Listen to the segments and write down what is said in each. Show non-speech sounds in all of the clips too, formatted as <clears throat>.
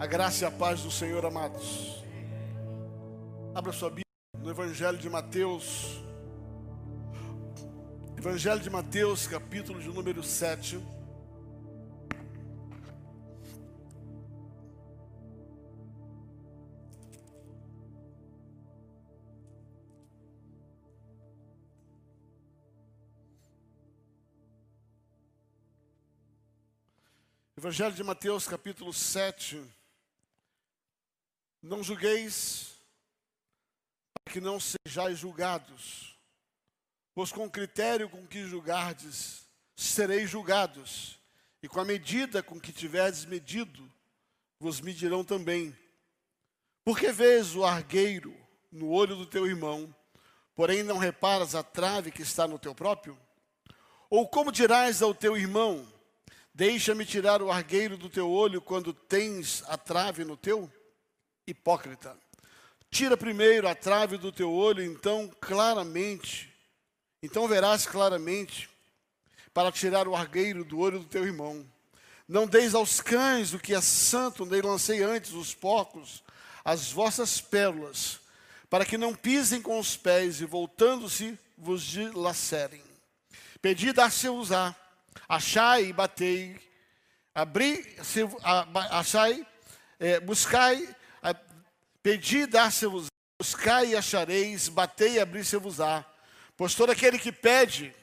A graça e a paz do Senhor, amados. Abra sua Bíblia no Evangelho de Mateus. Evangelho de Mateus, capítulo de número 7. Evangelho de Mateus, capítulo 7. Não julgueis, para que não sejais julgados, pois com o critério com que julgardes, sereis julgados, e com a medida com que tiverdes medido, vos medirão também. Porque vês o argueiro no olho do teu irmão, porém não reparas a trave que está no teu próprio? Ou como dirás ao teu irmão, Deixa-me tirar o argueiro do teu olho quando tens a trave no teu? Hipócrita. Tira primeiro a trave do teu olho, então claramente, então verás claramente, para tirar o argueiro do olho do teu irmão. Não deis aos cães o que é santo, nem lancei antes os porcos, as vossas pérolas, para que não pisem com os pés e voltando-se vos dilacerem. Pedi, dar-se-vos-á achai e batei, abri, se, achai, é, buscai, pedi, dar-se-vos, buscai e achareis, batei e abri-se-vos-á. Pois todo aquele que pede,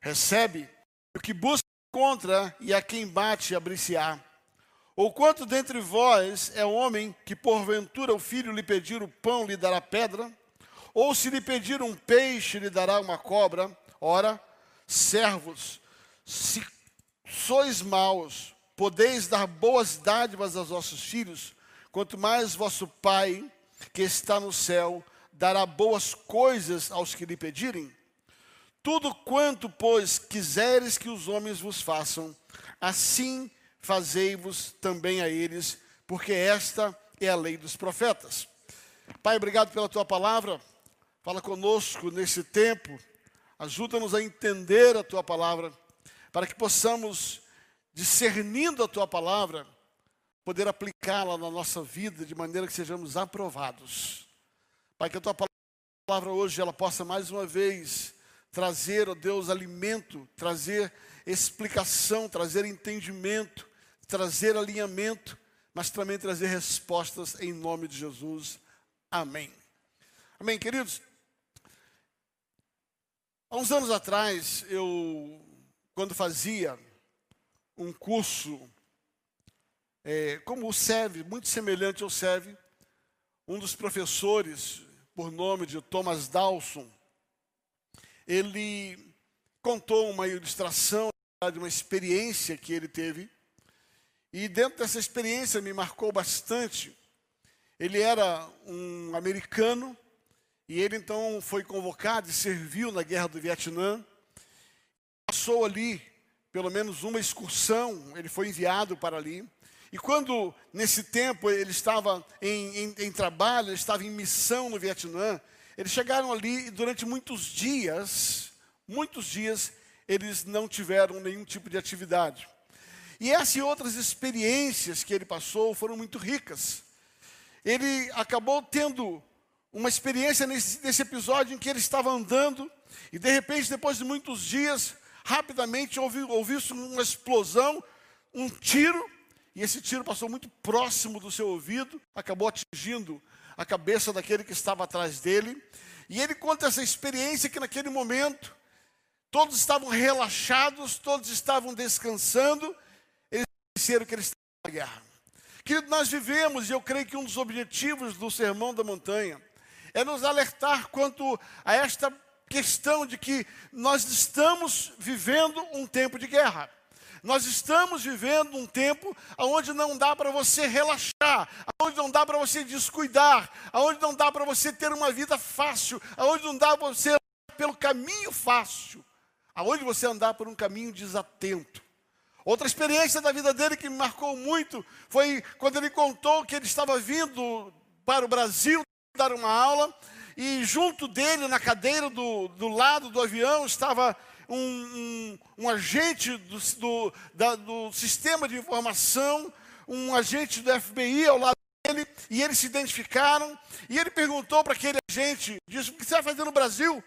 recebe, o que busca, encontra, e a quem bate, abrir-se-á. Ou quanto dentre vós é homem que porventura o filho lhe pedir o pão, lhe dará pedra? Ou se lhe pedir um peixe, lhe dará uma cobra? Ora, servos, se sois maus, podeis dar boas dádivas aos vossos filhos, quanto mais vosso Pai, que está no céu, dará boas coisas aos que lhe pedirem? Tudo quanto, pois, quiseres que os homens vos façam, assim fazei-vos também a eles, porque esta é a lei dos profetas. Pai, obrigado pela tua palavra. Fala conosco nesse tempo. Ajuda-nos a entender a tua palavra para que possamos, discernindo a tua palavra, poder aplicá-la na nossa vida de maneira que sejamos aprovados. Pai, que a tua palavra hoje ela possa mais uma vez trazer, ó Deus, alimento, trazer explicação, trazer entendimento, trazer alinhamento, mas também trazer respostas em nome de Jesus. Amém. Amém, queridos. Há uns anos atrás, eu quando fazia um curso é, como o SEV, muito semelhante ao SEV, um dos professores, por nome de Thomas Dawson, ele contou uma ilustração de uma experiência que ele teve, e dentro dessa experiência me marcou bastante. Ele era um americano, e ele então foi convocado e serviu na guerra do Vietnã passou ali pelo menos uma excursão, ele foi enviado para ali. E quando, nesse tempo, ele estava em, em, em trabalho, ele estava em missão no Vietnã, eles chegaram ali e durante muitos dias, muitos dias, eles não tiveram nenhum tipo de atividade. E essas e outras experiências que ele passou foram muito ricas. Ele acabou tendo uma experiência nesse, nesse episódio em que ele estava andando e de repente, depois de muitos dias, rapidamente ouviu, ouviu-se uma explosão, um tiro, e esse tiro passou muito próximo do seu ouvido, acabou atingindo a cabeça daquele que estava atrás dele. E ele conta essa experiência que naquele momento todos estavam relaxados, todos estavam descansando, eles disseram que eles estavam na guerra. Querido, nós vivemos, e eu creio que um dos objetivos do Sermão da Montanha é nos alertar quanto a esta questão de que nós estamos vivendo um tempo de guerra. Nós estamos vivendo um tempo onde não dá para você relaxar, onde não dá para você descuidar, onde não dá para você ter uma vida fácil, onde não dá para você andar pelo caminho fácil, aonde você andar por um caminho desatento. Outra experiência da vida dele que me marcou muito foi quando ele contou que ele estava vindo para o Brasil dar uma aula e junto dele, na cadeira do, do lado do avião, estava um, um, um agente do, do, da, do sistema de informação, um agente do FBI ao lado dele, e eles se identificaram, e ele perguntou para aquele agente, disse, o que você vai fazer no Brasil?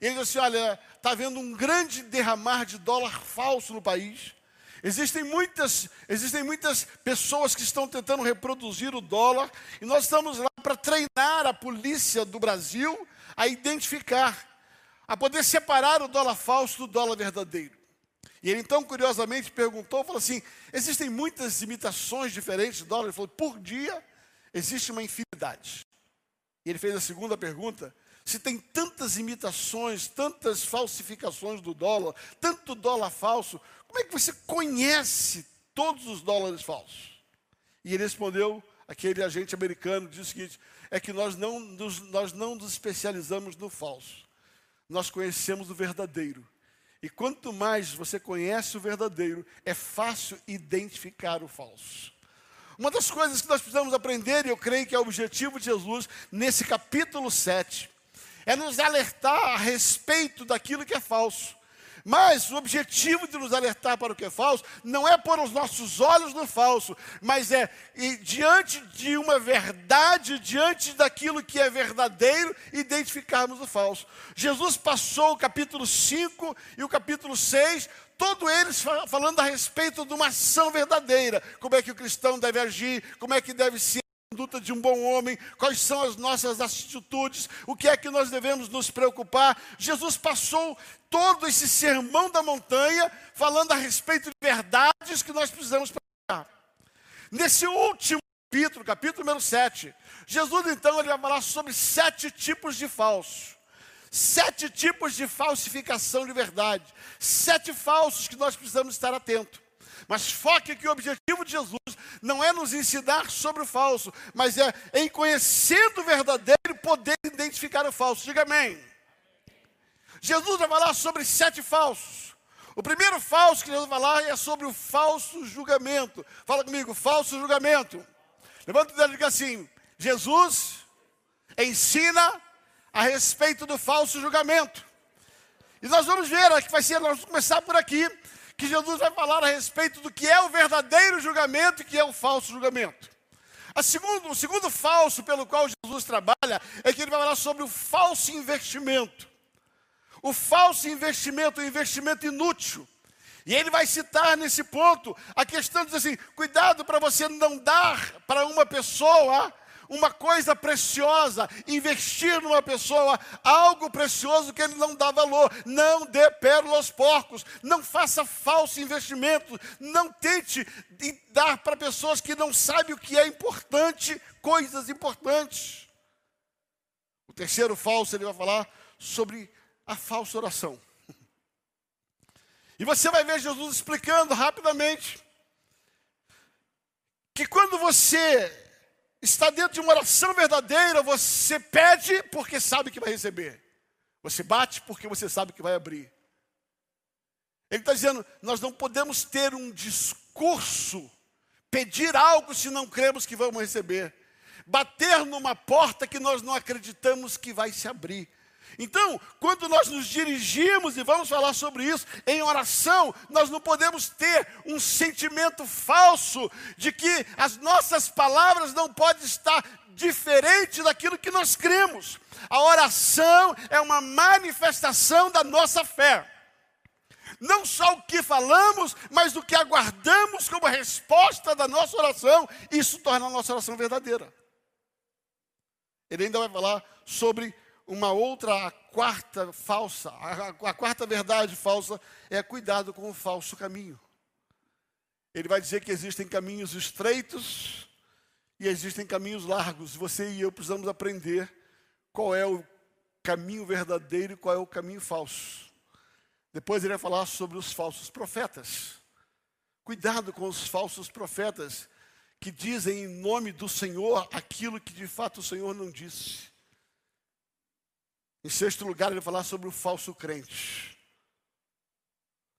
Ele disse olha, está havendo um grande derramar de dólar falso no país, Existem muitas, existem muitas pessoas que estão tentando reproduzir o dólar, e nós estamos lá para treinar a polícia do Brasil a identificar, a poder separar o dólar falso do dólar verdadeiro. E ele então, curiosamente, perguntou, falou assim, existem muitas imitações diferentes de dólar? Ele falou, por dia existe uma infinidade. E ele fez a segunda pergunta, se tem tantas imitações, tantas falsificações do dólar, tanto dólar falso, como é que você conhece todos os dólares falsos? E ele respondeu, aquele agente americano, disse o seguinte: é que nós não, nos, nós não nos especializamos no falso, nós conhecemos o verdadeiro. E quanto mais você conhece o verdadeiro, é fácil identificar o falso. Uma das coisas que nós precisamos aprender, e eu creio que é o objetivo de Jesus, nesse capítulo 7, é nos alertar a respeito daquilo que é falso. Mas o objetivo de nos alertar para o que é falso não é pôr os nossos olhos no falso, mas é diante de uma verdade, diante daquilo que é verdadeiro, identificarmos o falso. Jesus passou o capítulo 5 e o capítulo 6, todos eles falando a respeito de uma ação verdadeira, como é que o cristão deve agir, como é que deve ser conduta de um bom homem, quais são as nossas atitudes, o que é que nós devemos nos preocupar. Jesus passou todo esse sermão da montanha falando a respeito de verdades que nós precisamos praticar. Nesse último capítulo, capítulo número 7, Jesus então ele vai falar sobre sete tipos de falsos. Sete tipos de falsificação de verdade. Sete falsos que nós precisamos estar atentos. Mas foque que o objetivo de Jesus não é nos ensinar sobre o falso, mas é em conhecendo o verdadeiro poder identificar o falso. Diga amém. Jesus vai falar sobre sete falsos. O primeiro falso que Jesus vai falar é sobre o falso julgamento. Fala comigo, falso julgamento. Levanta o dedo e diga assim: Jesus ensina a respeito do falso julgamento. E nós vamos ver, que vai ser, nós vamos começar por aqui, que Jesus vai falar a respeito do que é o verdadeiro julgamento e que é o falso julgamento. A segundo, o segundo falso pelo qual Jesus trabalha é que ele vai falar sobre o falso investimento. O falso investimento, o investimento inútil. E ele vai citar nesse ponto a questão de assim: cuidado para você não dar para uma pessoa uma coisa preciosa, investir numa pessoa algo precioso que ele não dá valor. Não dê pérola aos porcos, não faça falso investimento, não tente dar para pessoas que não sabem o que é importante, coisas importantes. O terceiro falso, ele vai falar sobre a falsa oração. E você vai ver Jesus explicando rapidamente que quando você está dentro de uma oração verdadeira, você pede porque sabe que vai receber. Você bate porque você sabe que vai abrir. Ele está dizendo: nós não podemos ter um discurso, pedir algo se não cremos que vamos receber, bater numa porta que nós não acreditamos que vai se abrir. Então, quando nós nos dirigimos, e vamos falar sobre isso, em oração, nós não podemos ter um sentimento falso de que as nossas palavras não podem estar diferente daquilo que nós cremos. A oração é uma manifestação da nossa fé. Não só o que falamos, mas o que aguardamos como resposta da nossa oração, isso torna a nossa oração verdadeira. Ele ainda vai falar sobre uma outra, a quarta falsa, a, a quarta verdade falsa é cuidado com o falso caminho. Ele vai dizer que existem caminhos estreitos e existem caminhos largos. Você e eu precisamos aprender qual é o caminho verdadeiro e qual é o caminho falso. Depois ele vai falar sobre os falsos profetas. Cuidado com os falsos profetas que dizem em nome do Senhor aquilo que de fato o Senhor não disse. Em sexto lugar, ele vai falar sobre o falso crente.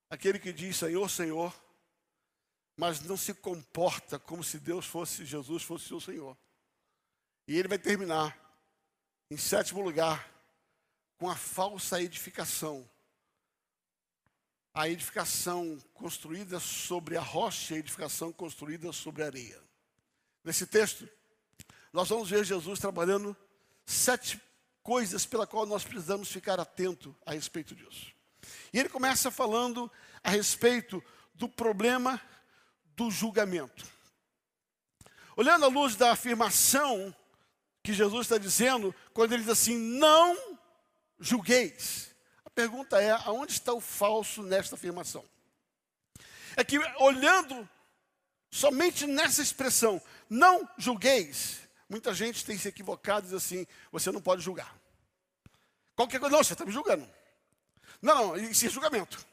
Aquele que diz Senhor, Senhor, mas não se comporta como se Deus fosse, Jesus fosse seu Senhor. E ele vai terminar, em sétimo lugar, com a falsa edificação. a edificação construída sobre a rocha a edificação construída sobre a areia. Nesse texto, nós vamos ver Jesus trabalhando sete coisas pela qual nós precisamos ficar atento a respeito disso. E ele começa falando a respeito do problema do julgamento. Olhando à luz da afirmação que Jesus está dizendo, quando ele diz assim: não julgueis. A pergunta é: aonde está o falso nesta afirmação? É que olhando somente nessa expressão, não julgueis, muita gente tem se equivocado e diz assim: você não pode julgar. Qualquer coisa, não, você está me julgando. Não, não, isso é julgamento.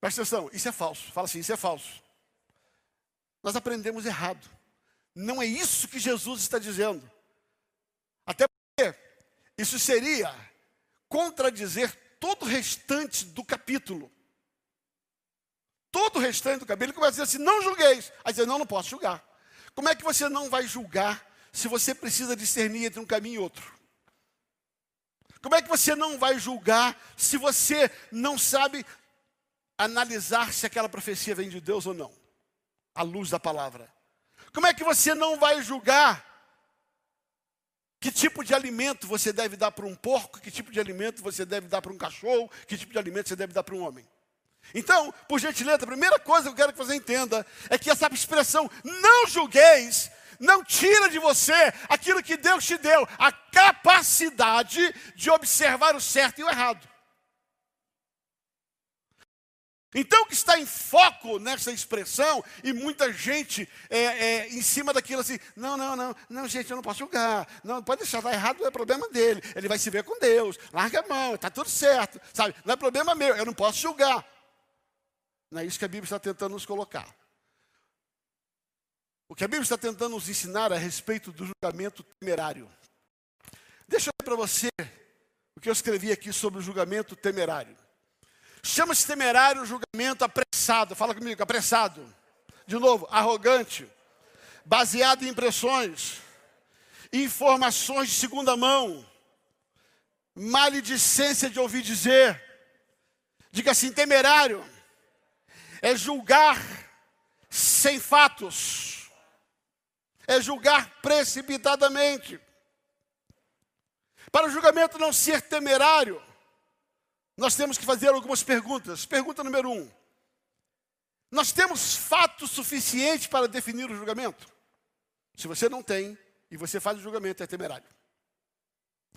Presta atenção, isso é falso. Fala assim, isso é falso. Nós aprendemos errado. Não é isso que Jesus está dizendo. Até porque isso seria contradizer todo o restante do capítulo. Todo o restante do capítulo, ele começa a dizer assim: não julgueis. Aí dizer, não, não posso julgar. Como é que você não vai julgar se você precisa discernir entre um caminho e outro? Como é que você não vai julgar se você não sabe analisar se aquela profecia vem de Deus ou não? À luz da palavra. Como é que você não vai julgar que tipo de alimento você deve dar para um porco, que tipo de alimento você deve dar para um cachorro, que tipo de alimento você deve dar para um homem? Então, por gentileza, a primeira coisa que eu quero que você entenda é que essa expressão não julgueis não tira de você aquilo que Deus te deu, a capacidade de observar o certo e o errado. Então, o que está em foco nessa expressão, e muita gente é, é, em cima daquilo assim, não, não, não, não, gente, eu não posso julgar, não, pode deixar, está errado, é problema dele, ele vai se ver com Deus, larga a mão, está tudo certo, sabe, não é problema meu, eu não posso julgar. Não é isso que a Bíblia está tentando nos colocar. O que a Bíblia está tentando nos ensinar a respeito do julgamento temerário. Deixa eu ler para você o que eu escrevi aqui sobre o julgamento temerário. Chama-se temerário julgamento apressado. Fala comigo, apressado. De novo, arrogante, baseado em impressões, informações de segunda mão, maledicência de ouvir dizer. Diga assim: temerário é julgar sem fatos é julgar precipitadamente. Para o julgamento não ser temerário, nós temos que fazer algumas perguntas. Pergunta número um: Nós temos fatos suficientes para definir o julgamento? Se você não tem e você faz o julgamento, é temerário.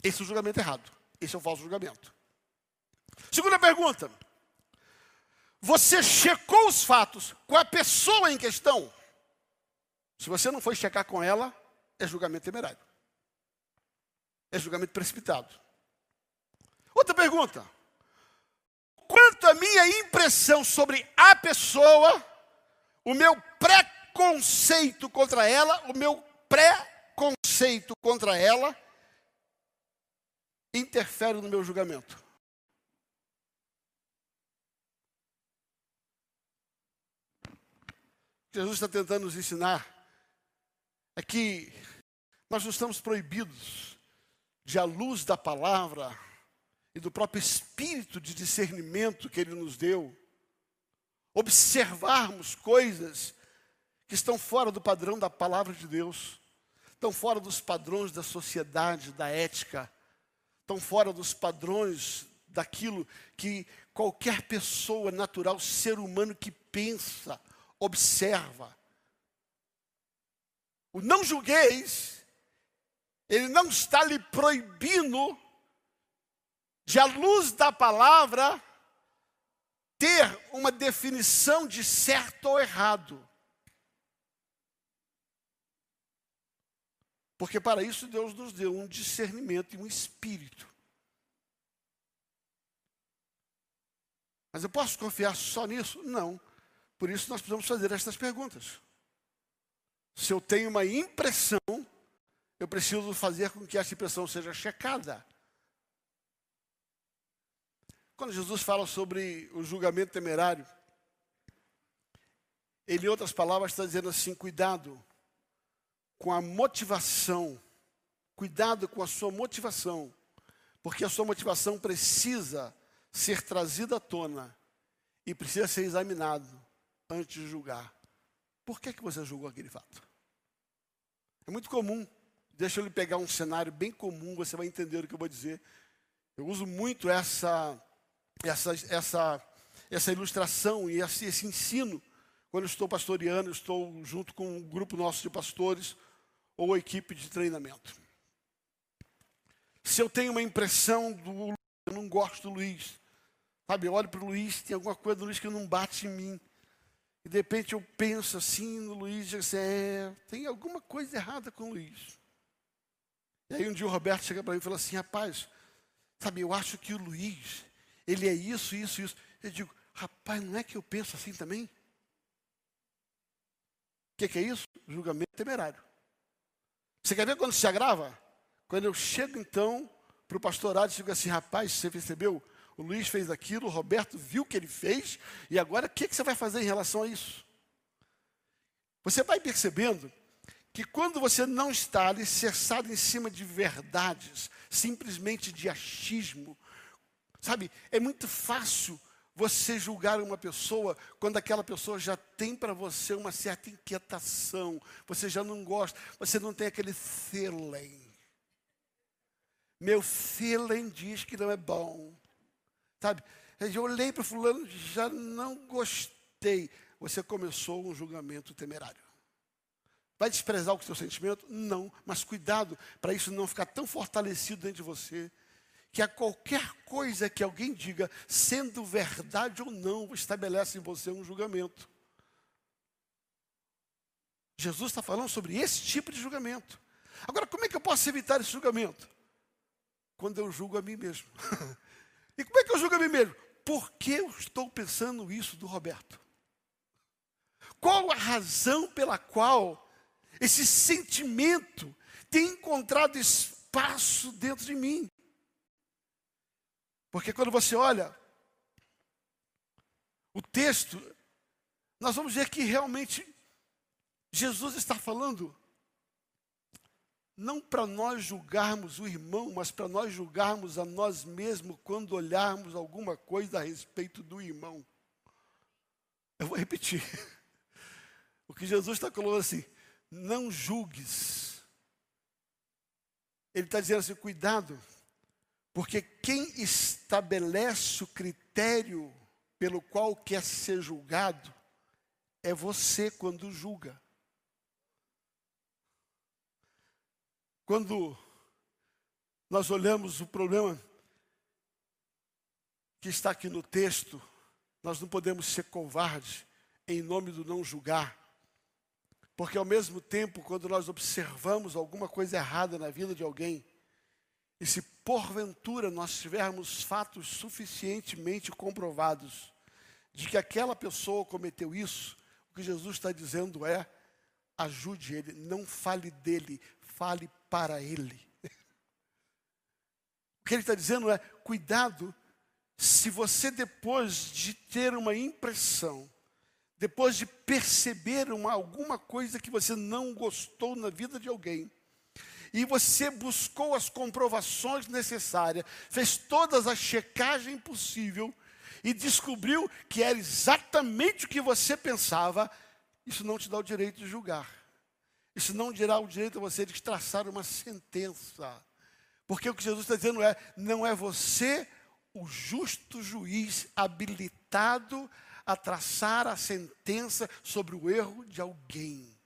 Esse é o julgamento errado. Esse é o falso julgamento. Segunda pergunta: Você checou os fatos com a pessoa em questão? Se você não foi checar com ela, é julgamento temerário. É julgamento precipitado. Outra pergunta. Quanto à minha impressão sobre a pessoa, o meu preconceito contra ela, o meu preconceito contra ela, interfere no meu julgamento. Jesus está tentando nos ensinar é que nós não estamos proibidos de, à luz da palavra e do próprio espírito de discernimento que Ele nos deu, observarmos coisas que estão fora do padrão da palavra de Deus, estão fora dos padrões da sociedade, da ética, estão fora dos padrões daquilo que qualquer pessoa natural, ser humano que pensa, observa. O não julgueis, ele não está lhe proibindo de, à luz da palavra, ter uma definição de certo ou errado. Porque para isso Deus nos deu um discernimento e um espírito. Mas eu posso confiar só nisso? Não. Por isso nós precisamos fazer estas perguntas. Se eu tenho uma impressão, eu preciso fazer com que essa impressão seja checada. Quando Jesus fala sobre o julgamento temerário, ele, em outras palavras, está dizendo assim: cuidado com a motivação, cuidado com a sua motivação, porque a sua motivação precisa ser trazida à tona e precisa ser examinado antes de julgar. Por que, que você julgou aquele fato? É muito comum. Deixa eu lhe pegar um cenário bem comum, você vai entender o que eu vou dizer. Eu uso muito essa, essa, essa, essa ilustração e esse, esse ensino quando estou pastoreando, estou junto com um grupo nosso de pastores ou equipe de treinamento. Se eu tenho uma impressão do eu não gosto do Luiz, sabe, eu olho para o Luiz, tem alguma coisa do Luiz que não bate em mim. E de repente eu penso assim no Luiz e assim, é, tem alguma coisa errada com o Luiz. E aí um dia o Roberto chega para mim e fala assim, rapaz, sabe, eu acho que o Luiz, ele é isso, isso, isso. Eu digo, rapaz, não é que eu penso assim também? O que, que é isso? Julgamento temerário. Você quer ver quando se agrava? Quando eu chego então para o pastorado e digo assim, rapaz, você percebeu? O Luiz fez aquilo, o Roberto viu o que ele fez, e agora o que, que você vai fazer em relação a isso? Você vai percebendo que quando você não está alicerçado em cima de verdades, simplesmente de achismo, sabe, é muito fácil você julgar uma pessoa quando aquela pessoa já tem para você uma certa inquietação, você já não gosta, você não tem aquele feeling. Meu feeling diz que não é bom. Sabe? Eu olhei para fulano, já não gostei. Você começou um julgamento temerário. Vai desprezar o seu sentimento? Não, mas cuidado para isso não ficar tão fortalecido dentro de você que a qualquer coisa que alguém diga, sendo verdade ou não, estabelece em você um julgamento. Jesus está falando sobre esse tipo de julgamento. Agora, como é que eu posso evitar esse julgamento? Quando eu julgo a mim mesmo. <laughs> e como é que eu julgo a mim mesmo? Por que eu estou pensando isso do Roberto? Qual a razão pela qual esse sentimento tem encontrado espaço dentro de mim? Porque quando você olha o texto, nós vamos ver que realmente Jesus está falando não para nós julgarmos o irmão, mas para nós julgarmos a nós mesmos quando olharmos alguma coisa a respeito do irmão. Eu vou repetir. O que Jesus está colocando assim, não julgues. Ele está dizendo assim, cuidado, porque quem estabelece o critério pelo qual quer ser julgado é você quando julga. Quando nós olhamos o problema que está aqui no texto, nós não podemos ser covardes em nome do não julgar. Porque ao mesmo tempo, quando nós observamos alguma coisa errada na vida de alguém, e se porventura nós tivermos fatos suficientemente comprovados de que aquela pessoa cometeu isso, o que Jesus está dizendo é: ajude ele, não fale dele, fale para ele. O que ele está dizendo é: cuidado, se você depois de ter uma impressão, depois de perceber uma, alguma coisa que você não gostou na vida de alguém, e você buscou as comprovações necessárias, fez todas as checagens possível e descobriu que era exatamente o que você pensava, isso não te dá o direito de julgar. Isso não dirá o direito a você de traçar uma sentença. Porque o que Jesus está dizendo é: não é você o justo juiz habilitado a traçar a sentença sobre o erro de alguém.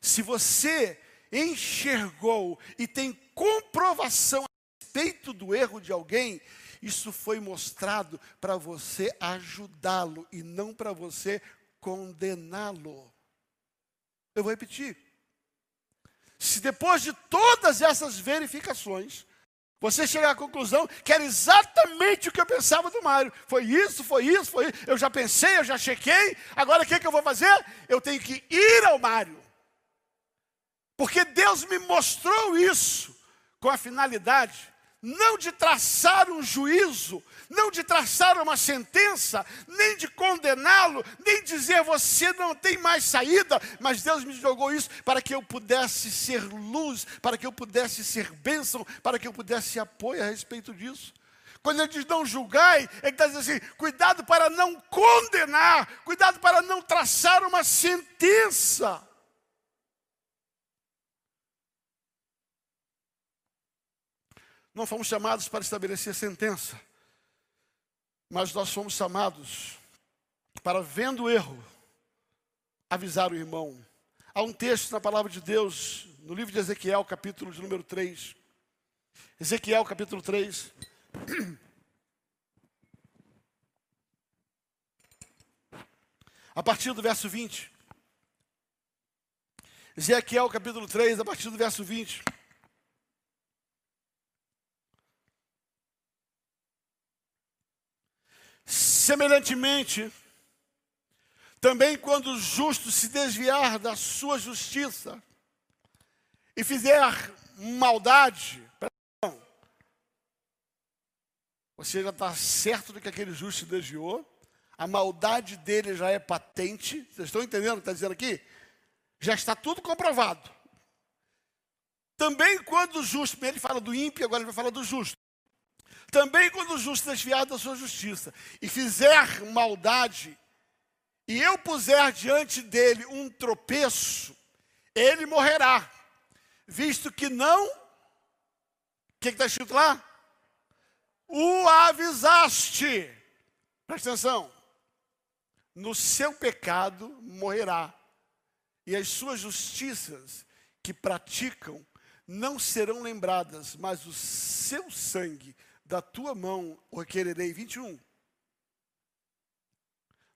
Se você enxergou e tem comprovação a respeito do erro de alguém, isso foi mostrado para você ajudá-lo e não para você condená-lo. Eu vou repetir. Se depois de todas essas verificações, você chegar à conclusão que era exatamente o que eu pensava do Mário. Foi isso, foi isso, foi isso. Eu já pensei, eu já chequei. Agora o que, que eu vou fazer? Eu tenho que ir ao Mário. Porque Deus me mostrou isso com a finalidade não de traçar um juízo, não de traçar uma sentença, nem de condená-lo, nem dizer você não tem mais saída, mas Deus me jogou isso para que eu pudesse ser luz, para que eu pudesse ser bênção, para que eu pudesse apoio a respeito disso. Quando ele diz não julgai, ele está dizendo assim: cuidado para não condenar, cuidado para não traçar uma sentença. Não fomos chamados para estabelecer sentença, mas nós fomos chamados para, vendo o erro, avisar o irmão. Há um texto na palavra de Deus, no livro de Ezequiel, capítulo de número 3. Ezequiel, capítulo 3. A partir do verso 20. Ezequiel, capítulo 3, a partir do verso 20. Semelhantemente, também quando o justo se desviar da sua justiça e fizer maldade, você já está certo de que aquele justo se desviou, a maldade dele já é patente, vocês estão entendendo o que está dizendo aqui? Já está tudo comprovado. Também quando o justo, ele fala do ímpio, agora ele vai falar do justo. Também quando o justo desviar da sua justiça e fizer maldade, e eu puser diante dele um tropeço, ele morrerá, visto que não. O que está escrito lá? O avisaste. Presta atenção. No seu pecado morrerá, e as suas justiças que praticam não serão lembradas, mas o seu sangue da tua mão o requererei. 21.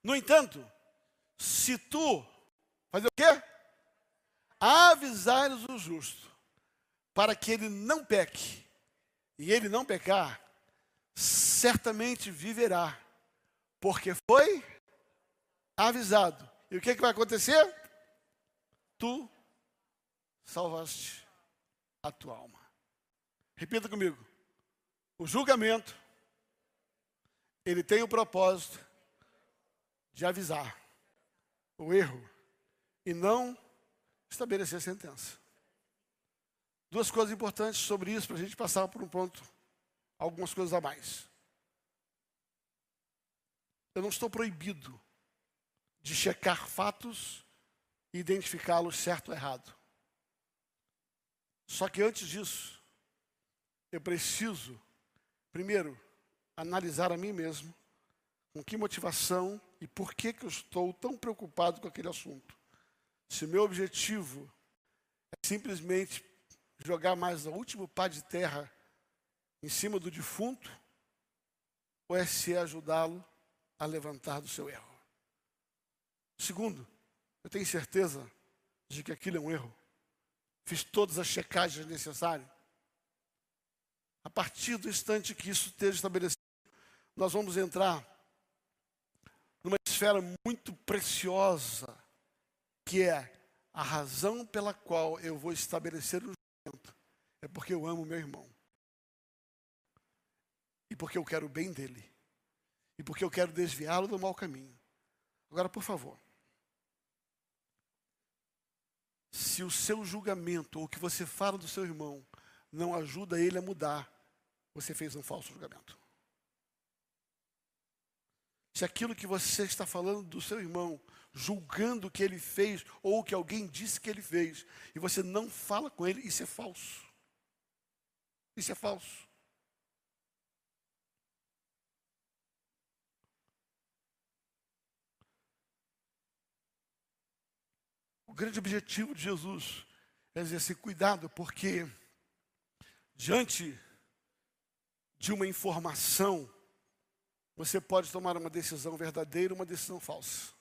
No entanto, se tu fazer o quê? Avisares o justo, para que ele não peque, e ele não pecar, certamente viverá, porque foi avisado. E o que, que vai acontecer? Tu salvaste a tua alma. Repita comigo. O julgamento, ele tem o propósito de avisar o erro e não estabelecer sentença. Duas coisas importantes sobre isso para a gente passar por um ponto, algumas coisas a mais. Eu não estou proibido de checar fatos e identificá-los certo ou errado. Só que antes disso, eu preciso Primeiro, analisar a mim mesmo, com que motivação e por que, que eu estou tão preocupado com aquele assunto. Se o meu objetivo é simplesmente jogar mais o último pá de terra em cima do defunto, ou é se ajudá-lo a levantar do seu erro. Segundo, eu tenho certeza de que aquilo é um erro. Fiz todas as checagens necessárias. A partir do instante que isso esteja estabelecido, nós vamos entrar numa esfera muito preciosa, que é a razão pela qual eu vou estabelecer o julgamento. É porque eu amo meu irmão. E porque eu quero o bem dele. E porque eu quero desviá-lo do mau caminho. Agora, por favor. Se o seu julgamento ou o que você fala do seu irmão não ajuda ele a mudar, você fez um falso julgamento. Se aquilo que você está falando do seu irmão, julgando o que ele fez ou o que alguém disse que ele fez, e você não fala com ele, isso é falso. Isso é falso. O grande objetivo de Jesus é dizer assim: cuidado, porque diante de uma informação, você pode tomar uma decisão verdadeira ou uma decisão falsa.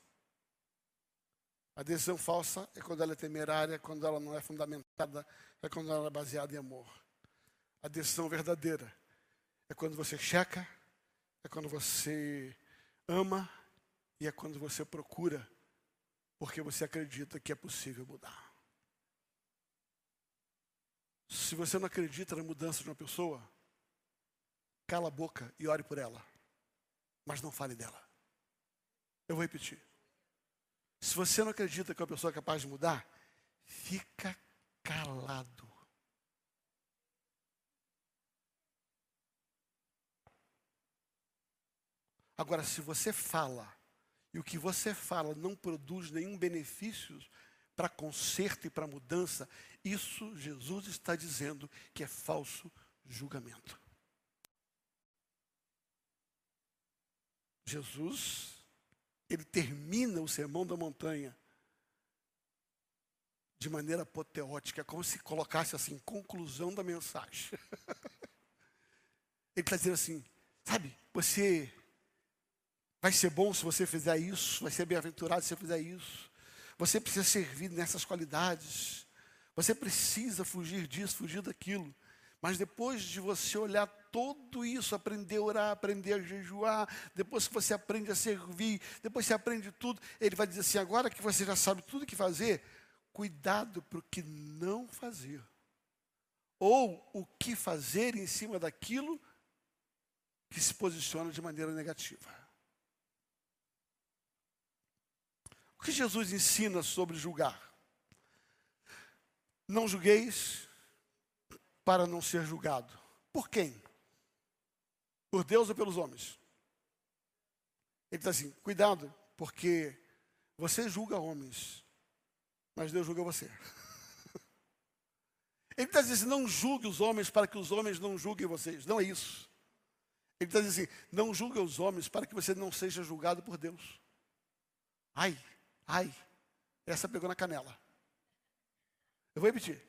A decisão falsa é quando ela é temerária, quando ela não é fundamentada, é quando ela é baseada em amor. A decisão verdadeira é quando você checa, é quando você ama e é quando você procura, porque você acredita que é possível mudar. Se você não acredita na mudança de uma pessoa, cala a boca e ore por ela, mas não fale dela. Eu vou repetir. Se você não acredita que uma pessoa é capaz de mudar, fica calado. Agora, se você fala e o que você fala não produz nenhum benefício para conserto e para mudança, isso Jesus está dizendo que é falso julgamento. Jesus, ele termina o sermão da montanha de maneira apoteótica, como se colocasse assim, conclusão da mensagem. <laughs> ele está dizendo assim, sabe, você vai ser bom se você fizer isso, vai ser bem-aventurado se você fizer isso. Você precisa servir nessas qualidades. Você precisa fugir disso, fugir daquilo. Mas depois de você olhar tudo isso, aprender a orar, aprender a jejuar, depois que você aprende a servir, depois você aprende tudo, ele vai dizer assim: agora que você já sabe tudo o que fazer, cuidado para o que não fazer. Ou o que fazer em cima daquilo que se posiciona de maneira negativa. O que Jesus ensina sobre julgar? Não julgueis para não ser julgado. Por quem? Por Deus ou pelos homens? Ele diz assim: cuidado, porque você julga homens, mas Deus julga você. <laughs> Ele está dizendo assim: não julgue os homens para que os homens não julguem vocês. Não é isso. Ele está dizendo assim: não julgue os homens para que você não seja julgado por Deus. Ai, ai, essa pegou na canela. Eu vou repetir.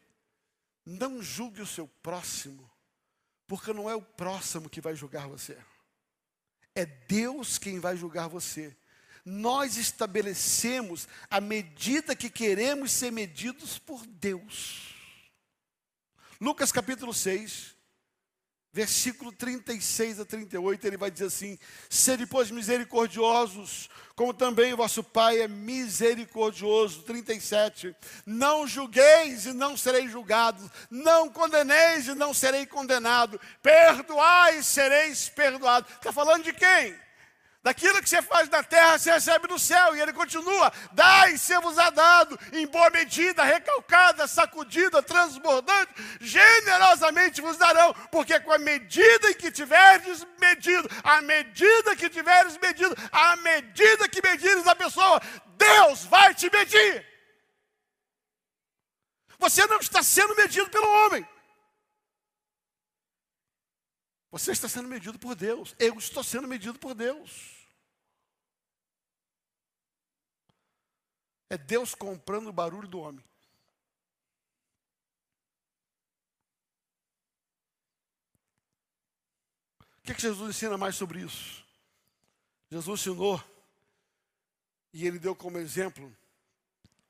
Não julgue o seu próximo, porque não é o próximo que vai julgar você. É Deus quem vai julgar você. Nós estabelecemos a medida que queremos ser medidos por Deus. Lucas capítulo 6, versículo 36 a 38, ele vai dizer assim: Sede, pois, misericordiosos, como também vosso Pai é misericordioso. 37. Não julgueis e não sereis julgados, não condeneis e não serei condenado, perdoai e sereis perdoados. Está falando de quem? Daquilo que você faz na terra, você recebe no céu. E ele continua: dai, ser-vos-á dado, em boa medida, recalcada, sacudida, transbordante, generosamente vos darão, porque com a medida em que tiverdes medido, a medida que tiveres medido, a medida que medires a pessoa, Deus vai te medir. Você não está sendo medido pelo homem. Você está sendo medido por Deus. Eu estou sendo medido por Deus. É Deus comprando o barulho do homem. O que, é que Jesus ensina mais sobre isso? Jesus ensinou, e ele deu como exemplo,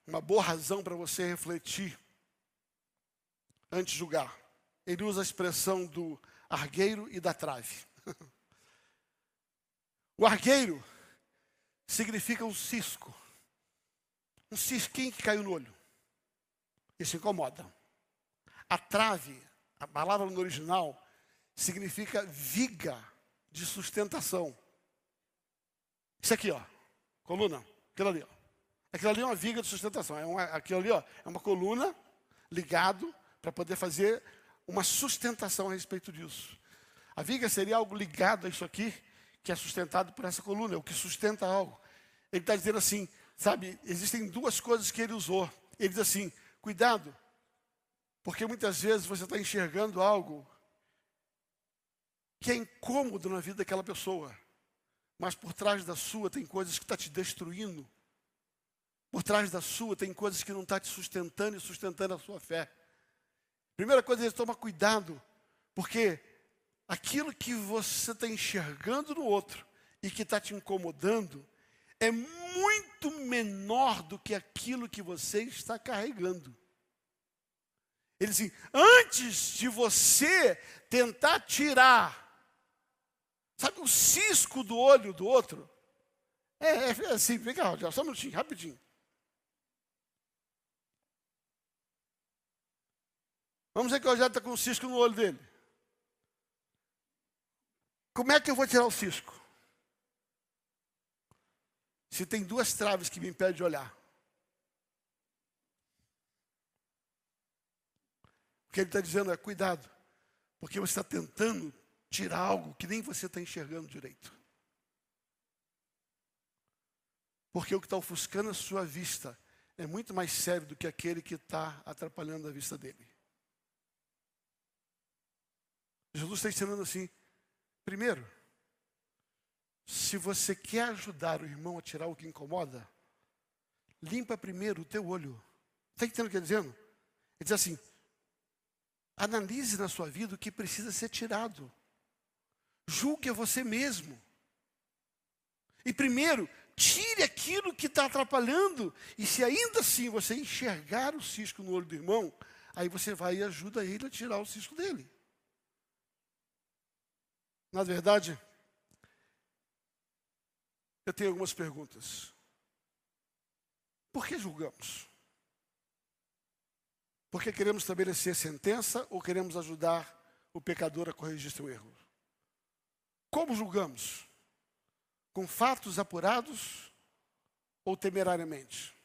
uma boa razão para você refletir antes de julgar. Ele usa a expressão do argueiro e da trave. <laughs> O argueiro significa um cisco, um cisquinho que caiu no olho. Isso incomoda. A trave, a palavra no original, significa viga de sustentação. Isso aqui, ó, coluna, aquilo ali, ó. Aquilo ali é uma viga de sustentação. É uma, aquilo ali, ó, é uma coluna ligado para poder fazer uma sustentação a respeito disso. A viga seria algo ligado a isso aqui, que é sustentado por essa coluna, é o que sustenta algo. Ele está dizendo assim, sabe, existem duas coisas que ele usou. Ele diz assim: cuidado, porque muitas vezes você está enxergando algo que é incômodo na vida daquela pessoa, mas por trás da sua tem coisas que estão tá te destruindo. Por trás da sua tem coisas que não estão tá te sustentando e sustentando a sua fé. Primeira coisa é tomar cuidado, porque aquilo que você está enxergando no outro e que está te incomodando é muito menor do que aquilo que você está carregando. Ele diz assim, antes de você tentar tirar, sabe o cisco do olho do outro? É, é assim, vem cá, só um minutinho, rapidinho. Vamos dizer que o Rogério está com um cisco no olho dele. Como é que eu vou tirar o cisco? Se tem duas traves que me impedem de olhar. O que ele está dizendo é: cuidado, porque você está tentando tirar algo que nem você está enxergando direito. Porque o que está ofuscando a sua vista é muito mais sério do que aquele que está atrapalhando a vista dele. Jesus está ensinando assim: primeiro, se você quer ajudar o irmão a tirar o que incomoda, limpa primeiro o teu olho. Está entendendo o que ele está dizendo? Ele diz assim: analise na sua vida o que precisa ser tirado. Julgue a você mesmo. E primeiro, tire aquilo que está atrapalhando. E se ainda assim você enxergar o cisco no olho do irmão, aí você vai e ajuda ele a tirar o cisco dele. Na verdade, eu tenho algumas perguntas. Por que julgamos? Porque queremos estabelecer sentença ou queremos ajudar o pecador a corrigir seu erro? Como julgamos? Com fatos apurados ou temerariamente?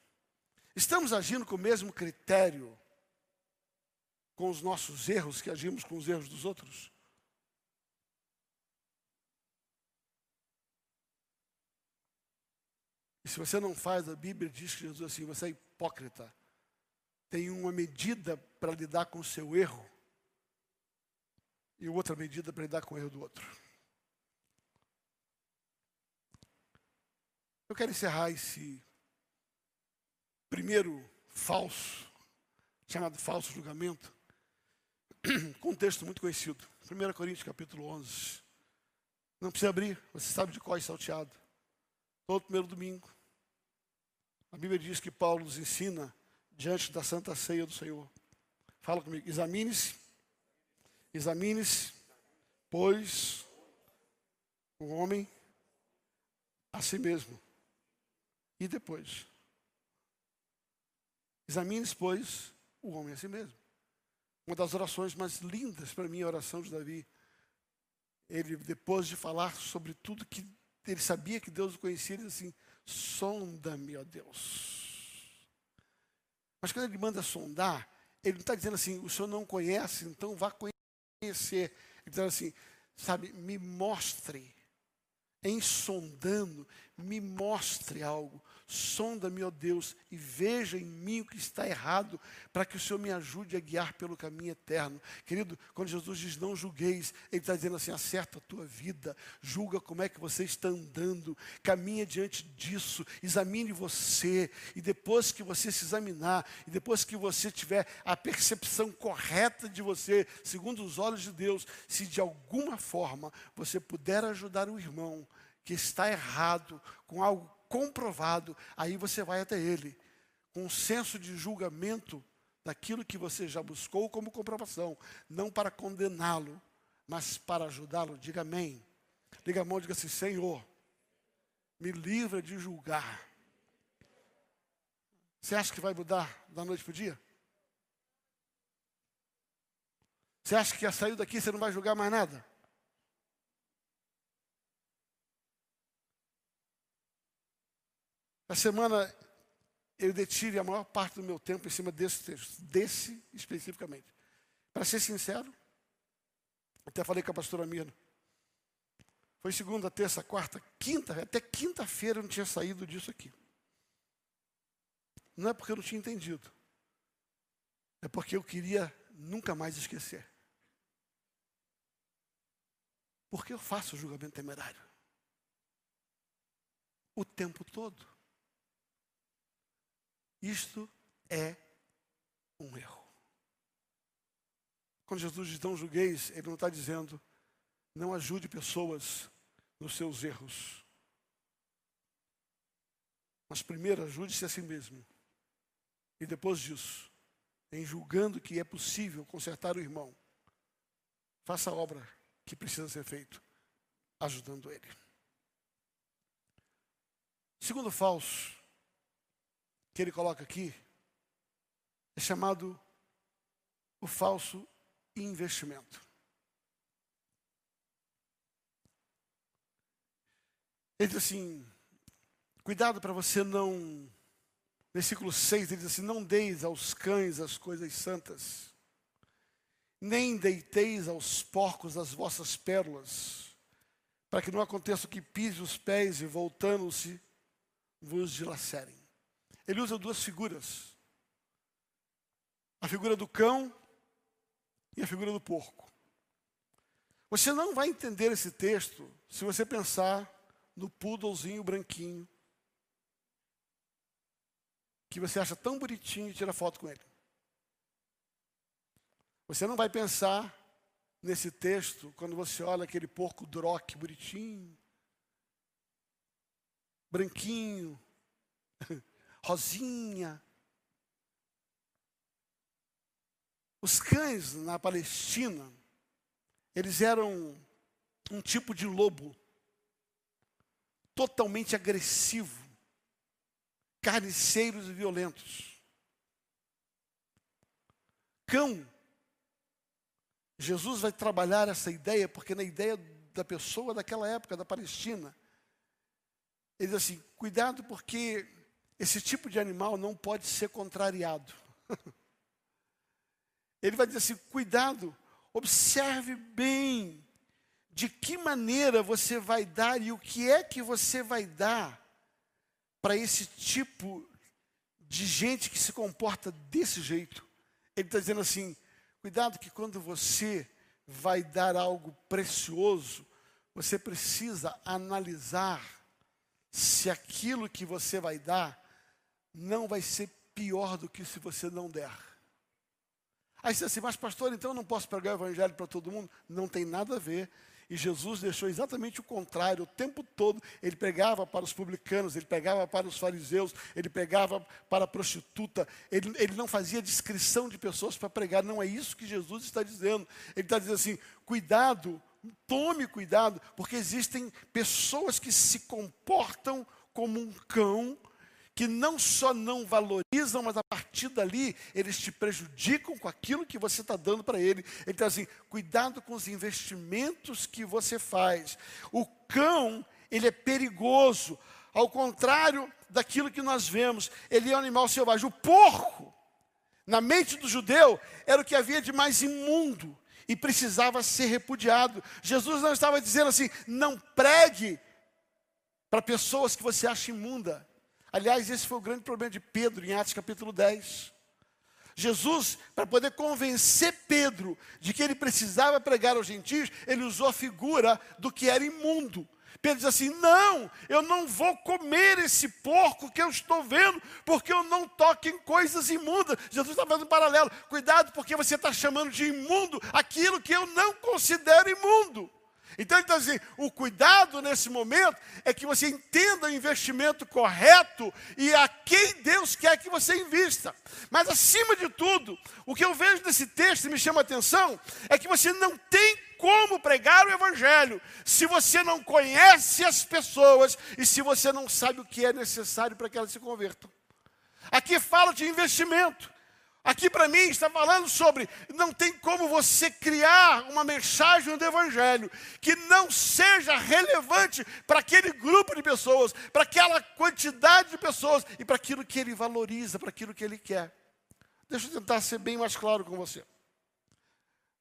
Estamos agindo com o mesmo critério com os nossos erros que agimos com os erros dos outros? Se você não faz, a Bíblia diz que Jesus assim, você é hipócrita. Tem uma medida para lidar com o seu erro e outra medida para lidar com o erro do outro. Eu quero encerrar esse primeiro falso, chamado falso julgamento, <clears throat> com um texto muito conhecido. 1 Coríntios capítulo 11. Não precisa abrir, você sabe de qual é salteado. Todo primeiro domingo. A Bíblia diz que Paulo nos ensina diante da santa ceia do Senhor. Fala comigo, examine-se, examine-se, pois o homem a si mesmo. E depois? Examine-se, pois, o homem a si mesmo. Uma das orações mais lindas para mim é a oração de Davi. Ele, depois de falar sobre tudo que ele sabia que Deus o conhecia, ele disse assim: sonda-me, ó Deus. Mas quando ele manda sondar, ele não está dizendo assim, o senhor não conhece, então vá conhecer. Ele está dizendo assim, sabe, me mostre, em sondando, me mostre algo. Sonda-me, ó Deus, e veja em mim o que está errado, para que o Senhor me ajude a guiar pelo caminho eterno. Querido, quando Jesus diz não julgueis, Ele está dizendo assim: acerta a tua vida, julga como é que você está andando, caminha diante disso, examine você, e depois que você se examinar, e depois que você tiver a percepção correta de você, segundo os olhos de Deus, se de alguma forma você puder ajudar o irmão que está errado com algo comprovado, aí você vai até ele, com um senso de julgamento daquilo que você já buscou como comprovação, não para condená-lo, mas para ajudá-lo. Diga amém. Liga a mão e diga assim: Senhor, me livra de julgar. Você acha que vai mudar da noite para o dia? Você acha que a sair daqui você não vai julgar mais nada? A semana eu detive a maior parte do meu tempo em cima desse texto, desse especificamente. Para ser sincero, até falei com a pastora Mira. Foi segunda, terça, quarta, quinta, até quinta-feira eu não tinha saído disso aqui. Não é porque eu não tinha entendido. É porque eu queria nunca mais esquecer. Porque eu faço julgamento temerário. O tempo todo. Isto é um erro. Quando Jesus diz não julgueis, ele não está dizendo não ajude pessoas nos seus erros. Mas primeiro ajude-se a si mesmo. E depois disso, em julgando que é possível consertar o irmão, faça a obra que precisa ser feita, ajudando ele. Segundo falso, que ele coloca aqui é chamado o falso investimento. Ele diz assim: cuidado para você não. Versículo 6 ele diz assim: Não deis aos cães as coisas santas, nem deiteis aos porcos as vossas pérolas, para que não aconteça que pise os pés e voltando-se vos dilacerem. Ele usa duas figuras: a figura do cão e a figura do porco. Você não vai entender esse texto se você pensar no poodlezinho branquinho que você acha tão bonitinho e tira foto com ele. Você não vai pensar nesse texto quando você olha aquele porco droque bonitinho, branquinho, <laughs> rosinha. Os cães na Palestina, eles eram um tipo de lobo totalmente agressivo, carniceiros e violentos. Cão. Jesus vai trabalhar essa ideia, porque na ideia da pessoa daquela época, da Palestina, ele diz assim: cuidado, porque esse tipo de animal não pode ser contrariado. <laughs> ele vai dizer assim: cuidado, observe bem de que maneira você vai dar e o que é que você vai dar para esse tipo de gente que se comporta desse jeito. Ele está dizendo assim: cuidado que quando você vai dar algo precioso, você precisa analisar se aquilo que você vai dar não vai ser pior do que se você não der. Aí você assim, mas pastor, então eu não posso pregar o evangelho para todo mundo? Não tem nada a ver. E Jesus deixou exatamente o contrário, o tempo todo ele pregava para os publicanos, ele pegava para os fariseus, ele pegava para a prostituta, ele, ele não fazia descrição de pessoas para pregar, não é isso que Jesus está dizendo. Ele está dizendo assim: cuidado, tome cuidado, porque existem pessoas que se comportam como um cão que não só não valorizam, mas a partir dali eles te prejudicam com aquilo que você está dando para ele. Ele está assim: cuidado com os investimentos que você faz. O cão, ele é perigoso, ao contrário daquilo que nós vemos, ele é um animal selvagem. O porco, na mente do judeu, era o que havia de mais imundo e precisava ser repudiado. Jesus não estava dizendo assim: não pregue para pessoas que você acha imunda. Aliás, esse foi o grande problema de Pedro em Atos capítulo 10. Jesus, para poder convencer Pedro de que ele precisava pregar aos gentios, ele usou a figura do que era imundo. Pedro diz assim: Não, eu não vou comer esse porco que eu estou vendo, porque eu não toco em coisas imundas. Jesus está fazendo um paralelo. Cuidado, porque você está chamando de imundo aquilo que eu não considero imundo. Então ele está dizendo: o cuidado nesse momento é que você entenda o investimento correto e a quem Deus quer que você invista. Mas acima de tudo, o que eu vejo nesse texto e me chama a atenção é que você não tem como pregar o Evangelho se você não conhece as pessoas e se você não sabe o que é necessário para que elas se convertam. Aqui fala de investimento. Aqui para mim está falando sobre não tem como você criar uma mensagem do evangelho que não seja relevante para aquele grupo de pessoas, para aquela quantidade de pessoas e para aquilo que ele valoriza, para aquilo que ele quer. Deixa eu tentar ser bem mais claro com você.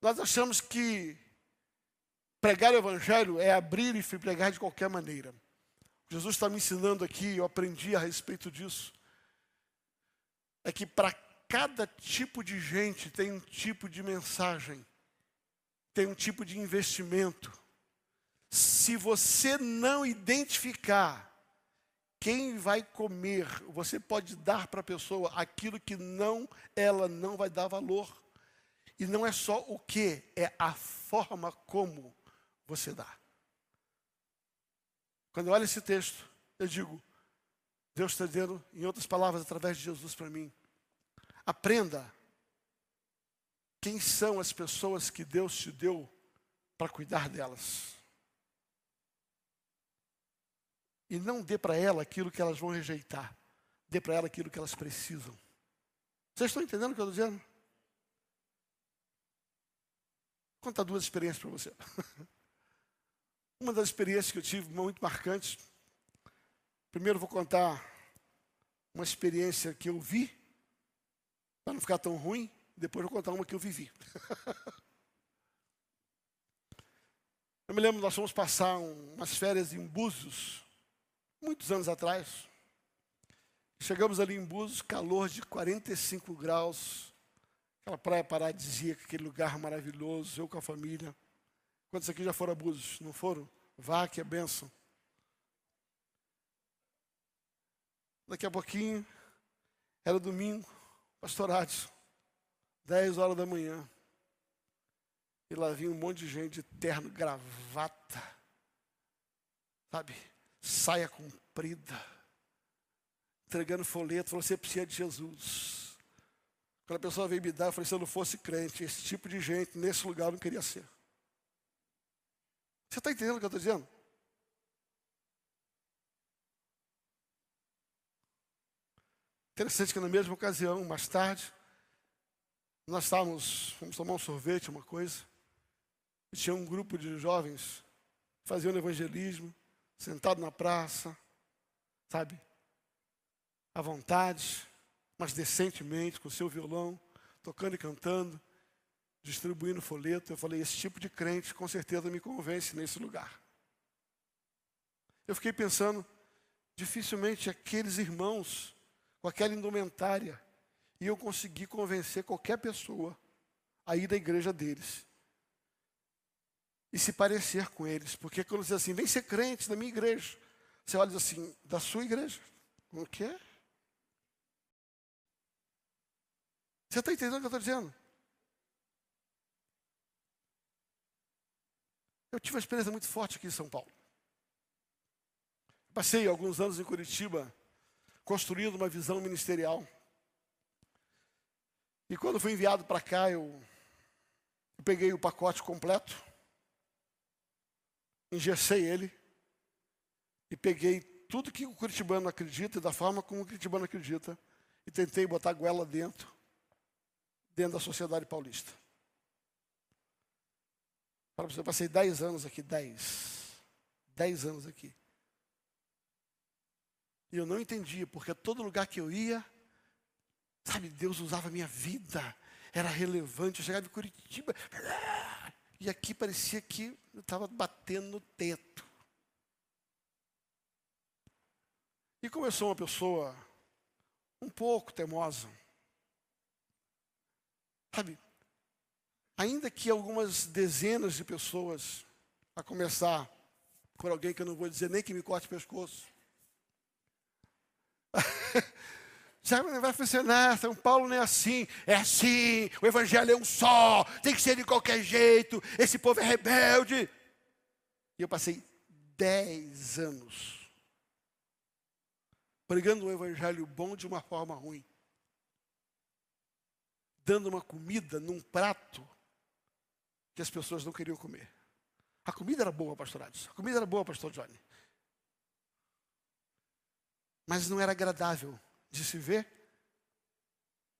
Nós achamos que pregar o evangelho é abrir e pregar de qualquer maneira. Jesus está me ensinando aqui, eu aprendi a respeito disso. É que para cada tipo de gente tem um tipo de mensagem, tem um tipo de investimento. Se você não identificar quem vai comer, você pode dar para a pessoa aquilo que não ela não vai dar valor. E não é só o que, é a forma como você dá. Quando eu olho esse texto, eu digo, Deus está dizendo, em outras palavras, através de Jesus para mim, Aprenda quem são as pessoas que Deus te deu para cuidar delas. E não dê para ela aquilo que elas vão rejeitar. Dê para ela aquilo que elas precisam. Vocês estão entendendo o que eu estou dizendo? Vou contar duas experiências para você. <laughs> Uma das experiências que eu tive muito marcantes. Primeiro vou contar uma experiência que eu vi para não ficar tão ruim, depois eu vou contar uma que eu vivi. <laughs> eu me lembro, nós fomos passar umas férias em Búzios, muitos anos atrás. Chegamos ali em Búzios, calor de 45 graus, aquela praia paradisíaca, aquele lugar maravilhoso, eu com a família. Quantos aqui já foram a Búzios? Não foram? Vá, que é bênção. Daqui a pouquinho, era domingo, pastor Adson, 10 horas da manhã. E lá vinha um monte de gente de terno, gravata, sabe? Saia comprida, entregando folheto, falou, você precisa de Jesus. Quando a pessoa veio me dar, eu falei, se eu não fosse crente, esse tipo de gente, nesse lugar, eu não queria ser. Você está entendendo o que eu estou dizendo? Interessante que na mesma ocasião, mais tarde, nós estávamos, fomos tomar um sorvete, uma coisa, e tinha um grupo de jovens fazendo evangelismo, sentado na praça, sabe? À vontade, mas decentemente, com seu violão, tocando e cantando, distribuindo folheto. Eu falei: esse tipo de crente com certeza me convence nesse lugar. Eu fiquei pensando, dificilmente aqueles irmãos com aquela indumentária, e eu consegui convencer qualquer pessoa a ir da igreja deles e se parecer com eles. Porque quando diz assim, vem ser crente da minha igreja, você olha assim, da sua igreja? O quê? Você está entendendo o que eu estou dizendo? Eu tive uma experiência muito forte aqui em São Paulo. Passei alguns anos em Curitiba construindo uma visão ministerial. E quando fui enviado para cá, eu, peguei o pacote completo, engessei ele e peguei tudo que o curitibano acredita e da forma como o curitibano acredita e tentei botar a goela dentro, dentro da sociedade paulista. Para você, passei 10 anos aqui, 10. 10 anos aqui. E eu não entendia, porque todo lugar que eu ia, sabe, Deus usava a minha vida, era relevante. Eu chegava em Curitiba, e aqui parecia que eu estava batendo no teto. E sou uma pessoa um pouco teimosa, sabe, ainda que algumas dezenas de pessoas, a começar por alguém que eu não vou dizer nem que me corte o pescoço, <laughs> Já não vai funcionar, São Paulo não é assim, é assim, o evangelho é um só, tem que ser de qualquer jeito, esse povo é rebelde. E eu passei dez anos pregando um evangelho bom de uma forma ruim. Dando uma comida num prato que as pessoas não queriam comer. A comida era boa, pastor Adson. A comida era boa, pastor Johnny mas não era agradável de se ver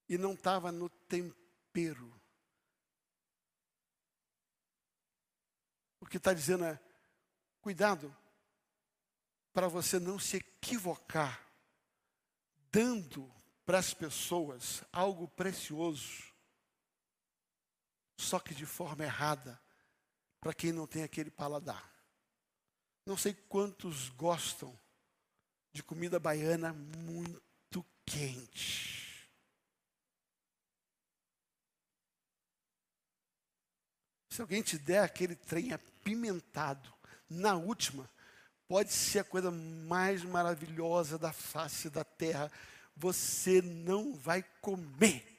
e não estava no tempero. O que está dizendo é: cuidado para você não se equivocar, dando para as pessoas algo precioso, só que de forma errada, para quem não tem aquele paladar. Não sei quantos gostam de comida baiana muito quente. Se alguém te der aquele trem apimentado, na última, pode ser a coisa mais maravilhosa da face da terra, você não vai comer.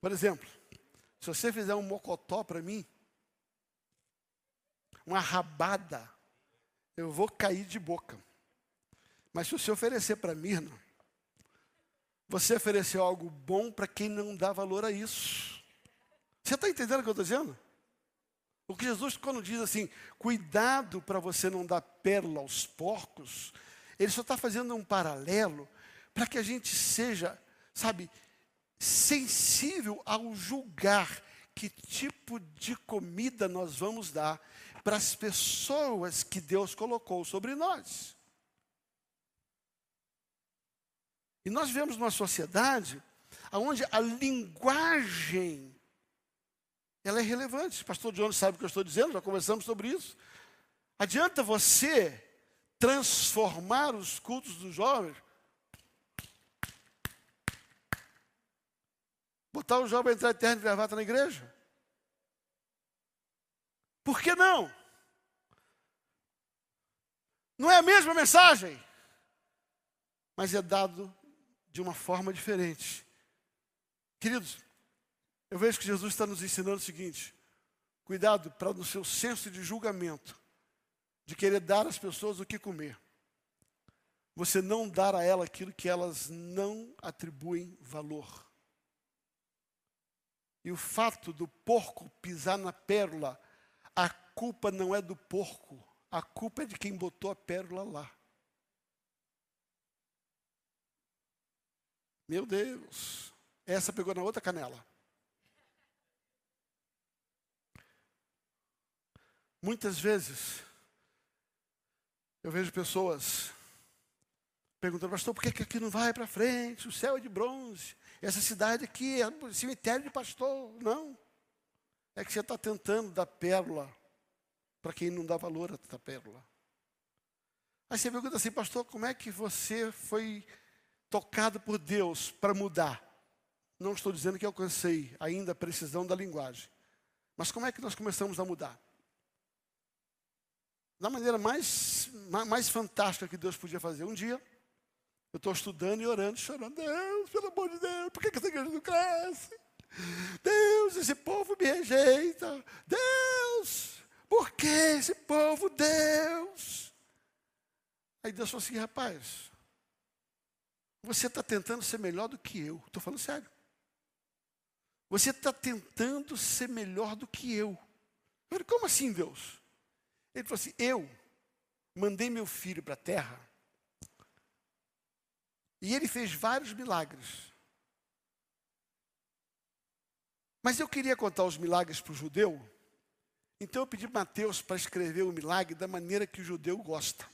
Por exemplo, se você fizer um mocotó para mim, uma rabada, eu vou cair de boca. Mas se você oferecer para Mirna, você ofereceu algo bom para quem não dá valor a isso. Você está entendendo o que eu estou dizendo? O que Jesus, quando diz assim, cuidado para você não dar pérola aos porcos, ele só está fazendo um paralelo para que a gente seja, sabe, sensível ao julgar que tipo de comida nós vamos dar para as pessoas que Deus colocou sobre nós. E nós vivemos numa sociedade onde a linguagem ela é relevante. Pastor Jones sabe o que eu estou dizendo, já conversamos sobre isso. Adianta você transformar os cultos dos jovens. Botar o jovem a entrar de terno e gravata na igreja? Por que não? Não é a mesma mensagem, mas é dado de uma forma diferente. Queridos, eu vejo que Jesus está nos ensinando o seguinte: cuidado para no seu senso de julgamento, de querer dar às pessoas o que comer, você não dar a ela aquilo que elas não atribuem valor. E o fato do porco pisar na pérola, a culpa não é do porco, a culpa é de quem botou a pérola lá. Meu Deus, essa pegou na outra canela. Muitas vezes, eu vejo pessoas perguntando, pastor, por que, que aqui não vai para frente? O céu é de bronze. Essa cidade aqui é cemitério de pastor. Não. É que você está tentando dar pérola para quem não dá valor a pérola. Aí você pergunta assim, pastor, como é que você foi tocado por Deus para mudar? Não estou dizendo que alcancei ainda a precisão da linguagem. Mas como é que nós começamos a mudar? Da maneira mais, mais fantástica que Deus podia fazer. Um dia, eu estou estudando e orando, chorando. Deus, pelo amor de Deus, por que essa igreja não cresce? Deus, esse povo me rejeita. Deus, por que esse povo, Deus? Aí Deus falou assim, rapaz, você está tentando ser melhor do que eu. Estou falando sério. Você está tentando ser melhor do que eu. Eu falei, como assim, Deus? Ele falou assim: Eu mandei meu filho para a terra e ele fez vários milagres. Mas eu queria contar os milagres para o judeu, então eu pedi Mateus para escrever o milagre da maneira que o judeu gosta.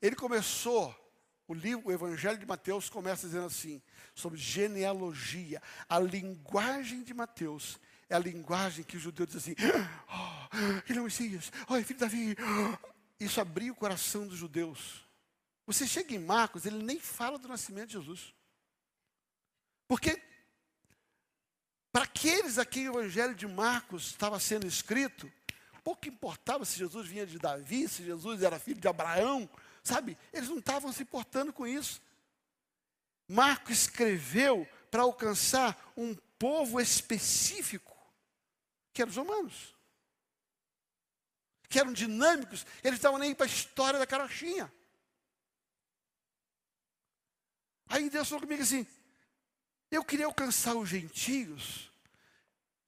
Ele começou, o livro, o Evangelho de Mateus começa dizendo assim, sobre genealogia. A linguagem de Mateus é a linguagem que o judeu diz assim: oh, ele é o Messias, oh, é filho de Davi. Isso abriu o coração dos judeus. Você chega em Marcos, ele nem fala do nascimento de Jesus. Porque para aqueles a quem o evangelho de Marcos estava sendo escrito, pouco importava se Jesus vinha de Davi, se Jesus era filho de Abraão, sabe? Eles não estavam se importando com isso. Marcos escreveu para alcançar um povo específico, que eram os romanos. Que eram dinâmicos, eles estavam nem para a história da carochinha. Aí Deus falou comigo assim: eu queria alcançar os gentios,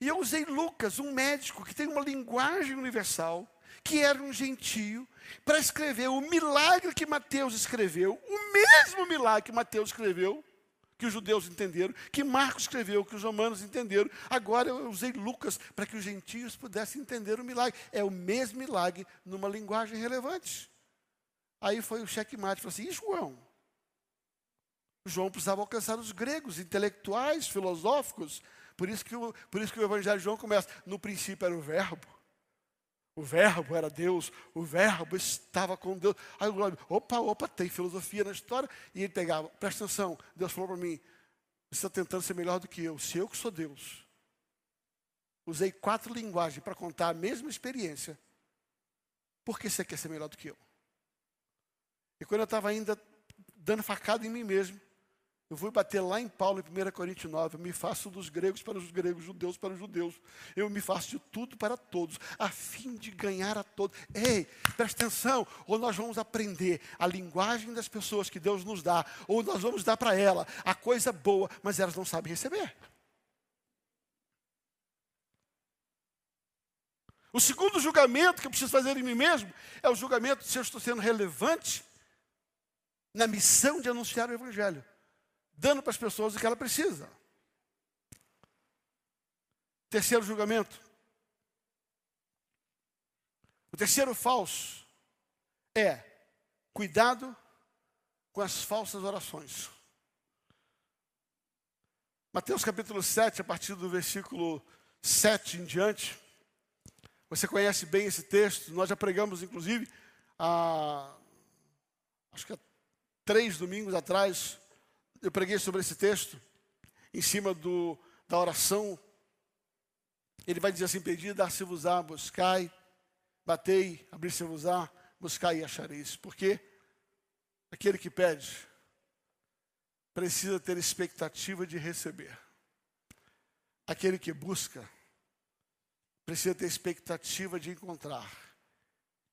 e eu usei Lucas, um médico que tem uma linguagem universal, que era um gentio, para escrever o milagre que Mateus escreveu, o mesmo milagre que Mateus escreveu, que os judeus entenderam, que Marcos escreveu, que os romanos entenderam. Agora eu usei Lucas para que os gentios pudessem entender o milagre. É o mesmo milagre numa linguagem relevante. Aí foi o checkmate, falou assim, e João? João precisava alcançar os gregos, intelectuais, filosóficos. Por isso, que o, por isso que o Evangelho de João começa. No princípio era o Verbo. O Verbo era Deus. O Verbo estava com Deus. Aí o Glória, opa, opa, tem filosofia na história. E ele pegava, presta atenção. Deus falou para mim: você está tentando ser melhor do que eu. Se eu que sou Deus. Usei quatro linguagens para contar a mesma experiência. Por que você quer ser melhor do que eu? E quando eu estava ainda dando facada em mim mesmo, eu vou bater lá em Paulo, em 1 Coríntios 9. Eu me faço dos gregos para os gregos, judeus para os judeus. Eu me faço de tudo para todos, a fim de ganhar a todos. Ei, presta atenção. Ou nós vamos aprender a linguagem das pessoas que Deus nos dá, ou nós vamos dar para ela a coisa boa, mas elas não sabem receber. O segundo julgamento que eu preciso fazer em mim mesmo é o julgamento se eu estou sendo relevante na missão de anunciar o Evangelho dando para as pessoas o que ela precisa. Terceiro julgamento. O terceiro falso é cuidado com as falsas orações. Mateus capítulo 7, a partir do versículo 7 em diante. Você conhece bem esse texto, nós já pregamos, inclusive, há, acho que há três domingos atrás, eu preguei sobre esse texto, em cima do, da oração. Ele vai dizer assim: Pedi, dar-se-vos-á, buscai, batei, abrir-se-vos-á, buscai e achareis. Porque aquele que pede precisa ter expectativa de receber. Aquele que busca precisa ter expectativa de encontrar.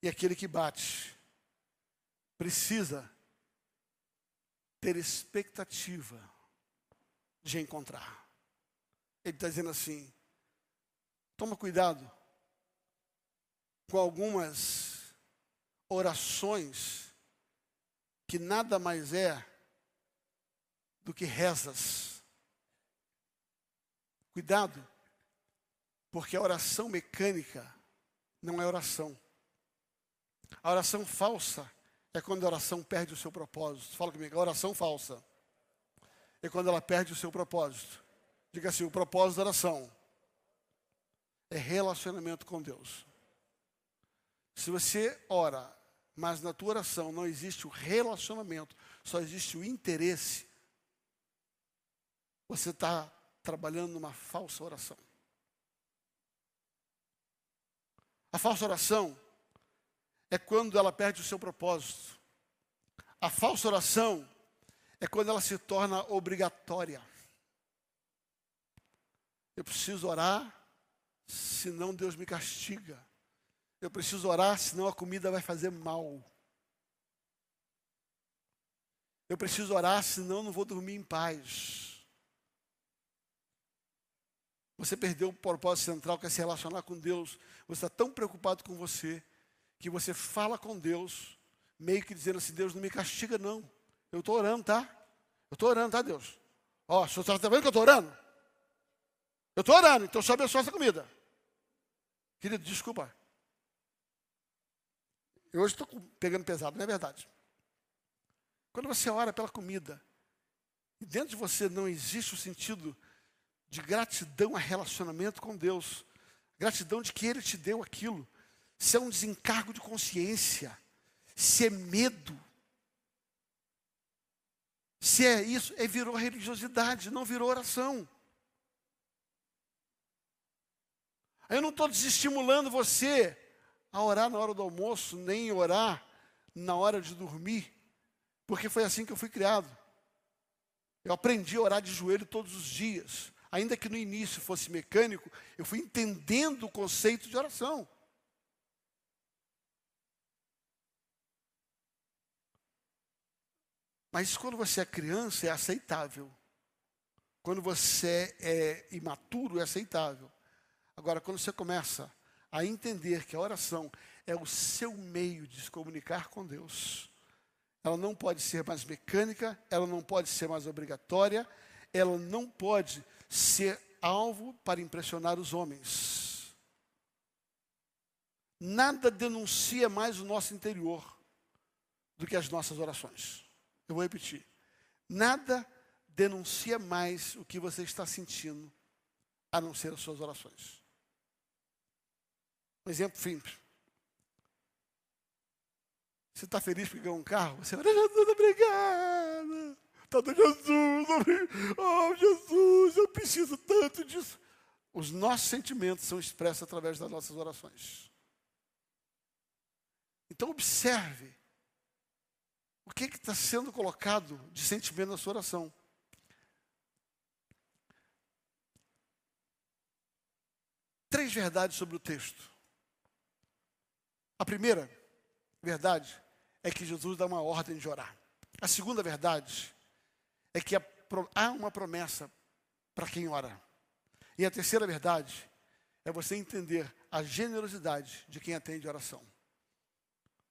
E aquele que bate precisa ter expectativa de encontrar. Ele está dizendo assim: toma cuidado com algumas orações que nada mais é do que rezas. Cuidado, porque a oração mecânica não é oração. A oração falsa é quando a oração perde o seu propósito. Fala comigo, a oração falsa é quando ela perde o seu propósito. Diga assim: o propósito da oração é relacionamento com Deus. Se você ora, mas na tua oração não existe o relacionamento, só existe o interesse, você está trabalhando numa falsa oração. A falsa oração é quando ela perde o seu propósito. A falsa oração é quando ela se torna obrigatória. Eu preciso orar, senão Deus me castiga. Eu preciso orar, senão a comida vai fazer mal. Eu preciso orar, senão não vou dormir em paz. Você perdeu o propósito central que é se relacionar com Deus. Você está tão preocupado com você que você fala com Deus, meio que dizendo assim: Deus não me castiga, não. Eu estou orando, tá? Eu estou orando, tá, Deus? Ó, o senhor está vendo que eu estou orando? Eu estou orando, então só abençoa essa comida. Querido, desculpa. Eu hoje estou pegando pesado, não é verdade? Quando você ora pela comida, e dentro de você não existe o sentido de gratidão a relacionamento com Deus, gratidão de que Ele te deu aquilo, se é um desencargo de consciência, se é medo, se é isso, é virou religiosidade, não virou oração. Eu não estou desestimulando você a orar na hora do almoço, nem orar na hora de dormir, porque foi assim que eu fui criado. Eu aprendi a orar de joelho todos os dias. Ainda que no início fosse mecânico, eu fui entendendo o conceito de oração. Mas quando você é criança, é aceitável. Quando você é imaturo, é aceitável. Agora, quando você começa a entender que a oração é o seu meio de se comunicar com Deus, ela não pode ser mais mecânica, ela não pode ser mais obrigatória, ela não pode ser alvo para impressionar os homens. Nada denuncia mais o nosso interior do que as nossas orações. Eu vou repetir. Nada denuncia mais o que você está sentindo, a não ser as suas orações. Um exemplo simples. Você está feliz porque ganhou um carro? Você vai, Jesus, obrigado. Tá do Jesus, oh Jesus, eu preciso tanto disso. Os nossos sentimentos são expressos através das nossas orações. Então observe o que está sendo colocado de sentimento na sua oração? Três verdades sobre o texto. A primeira verdade é que Jesus dá uma ordem de orar. A segunda verdade é que há uma promessa para quem ora. E a terceira verdade é você entender a generosidade de quem atende oração.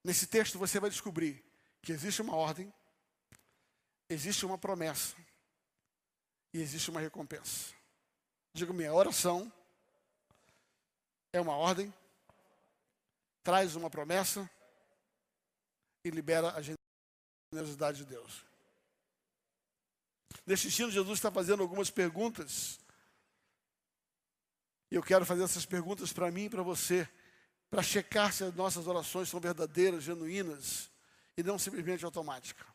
Nesse texto você vai descobrir que existe uma ordem, existe uma promessa e existe uma recompensa. Diga-me, a oração é uma ordem, traz uma promessa e libera a generosidade de Deus. Neste estilo, Jesus está fazendo algumas perguntas. E eu quero fazer essas perguntas para mim e para você, para checar se as nossas orações são verdadeiras, genuínas e não simplesmente automáticas.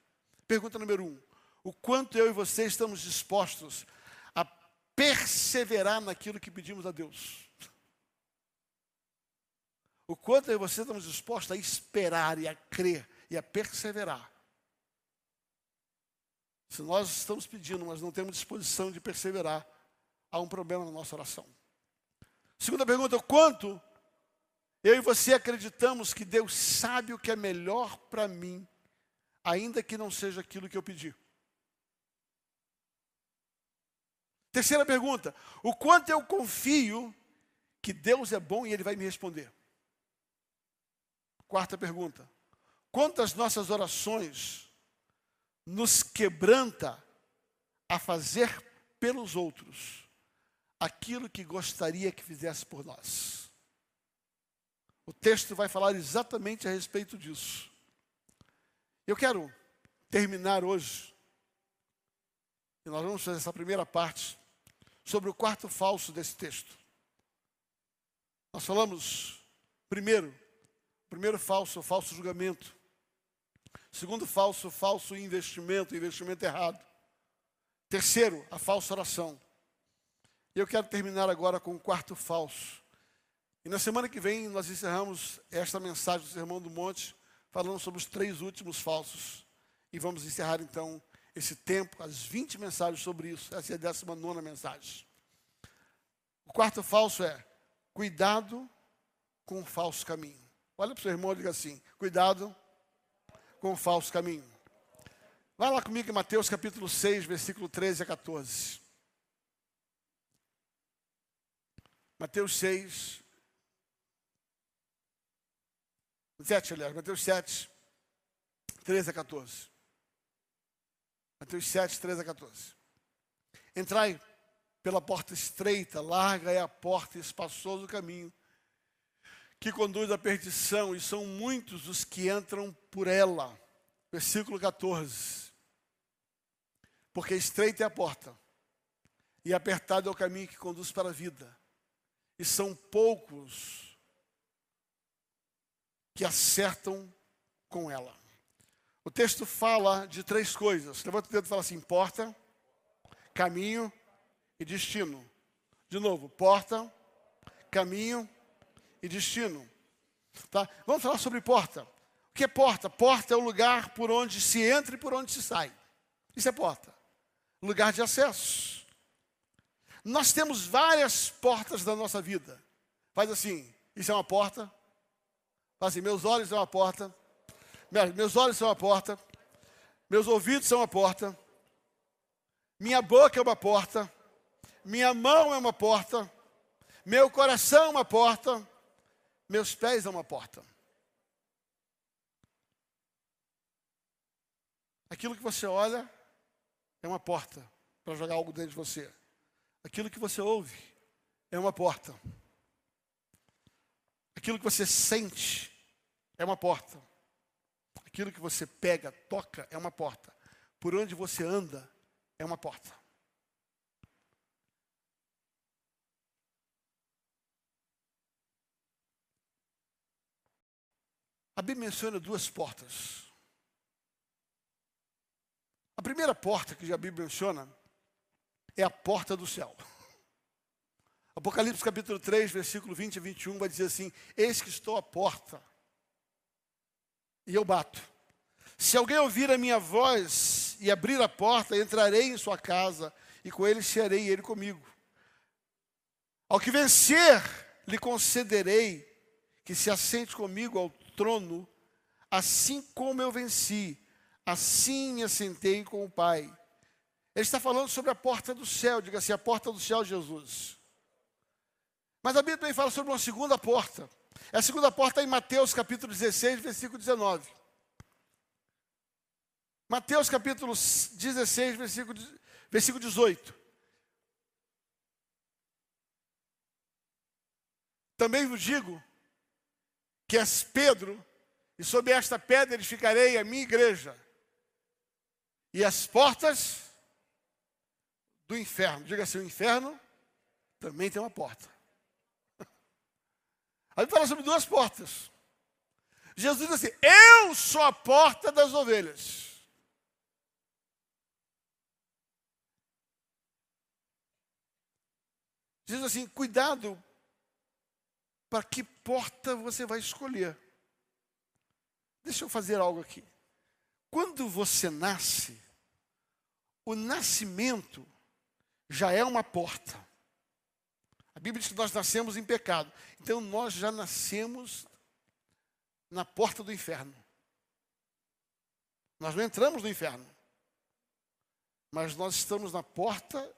Pergunta número um: o quanto eu e você estamos dispostos a perseverar naquilo que pedimos a Deus? O quanto eu e você estamos dispostos a esperar e a crer e a perseverar? Se nós estamos pedindo, mas não temos disposição de perseverar, há um problema na nossa oração. Segunda pergunta: quanto eu e você acreditamos que Deus sabe o que é melhor para mim, ainda que não seja aquilo que eu pedi? Terceira pergunta: o quanto eu confio que Deus é bom e Ele vai me responder? Quarta pergunta: quantas nossas orações nos quebranta a fazer pelos outros aquilo que gostaria que fizesse por nós? O texto vai falar exatamente a respeito disso. Eu quero terminar hoje, e nós vamos fazer essa primeira parte, sobre o quarto falso desse texto. Nós falamos, primeiro, primeiro falso, falso julgamento. Segundo falso, falso investimento, investimento errado. Terceiro, a falsa oração. E eu quero terminar agora com o quarto falso. E na semana que vem nós encerramos esta mensagem do Sermão do Monte, falando sobre os três últimos falsos. E vamos encerrar então esse tempo, as 20 mensagens sobre isso. Essa é a 19 mensagem. O quarto falso é: cuidado com o falso caminho. Olha para o seu irmão e diga assim: cuidado com o falso caminho. Vai lá comigo em Mateus capítulo 6, versículo 13 a 14. Mateus 6, 7, aliás, Mateus 7, 13 a 14. Mateus 7, 13 a 14. Entrai pela porta estreita, larga é a porta e espaçoso o caminho que conduz à perdição, e são muitos os que entram por ela. Versículo 14. Porque estreita é a porta, e apertado é o caminho que conduz para a vida, e são poucos que acertam com ela. O texto fala de três coisas. Levanta o dedo e fala assim: porta, caminho e destino. De novo, porta, caminho e destino. Tá? Vamos falar sobre porta. O que é porta? Porta é o lugar por onde se entra e por onde se sai. Isso é porta. Lugar de acesso. Nós temos várias portas da nossa vida. Faz assim, isso é uma porta. Faz assim, meus olhos são uma porta. Meus olhos são uma porta. Meus ouvidos são uma porta. Minha boca é uma porta. Minha mão é uma porta. Meu coração é uma porta. Meus pés é uma porta. Aquilo que você olha é uma porta para jogar algo dentro de você. Aquilo que você ouve é uma porta. Aquilo que você sente é uma porta. Aquilo que você pega, toca, é uma porta. Por onde você anda é uma porta. A Bíblia menciona duas portas. A primeira porta que a Bíblia menciona é a porta do céu. Apocalipse capítulo 3, versículo 20 e 21 vai dizer assim: Eis que estou à porta e eu bato. Se alguém ouvir a minha voz e abrir a porta, entrarei em sua casa e com ele serei e ele comigo. Ao que vencer, lhe concederei que se assente comigo ao trono, assim como eu venci, assim me assentei com o Pai. Ele está falando sobre a porta do céu, diga assim, a porta do céu, Jesus. Mas a Bíblia também fala sobre uma segunda porta. A segunda porta é em Mateus capítulo 16, versículo 19. Mateus capítulo 16, versículo, versículo 18. Também vos digo que és Pedro, e sobre esta pedra edificarei a minha igreja, e as portas do inferno, diga assim: o inferno também tem uma porta. A Bíblia fala sobre duas portas. Jesus diz assim: Eu sou a porta das ovelhas. Diz assim: cuidado para que porta você vai escolher. Deixa eu fazer algo aqui. Quando você nasce, o nascimento já é uma porta. Bíblia diz que nós nascemos em pecado. Então nós já nascemos na porta do inferno. Nós não entramos no inferno. Mas nós estamos na porta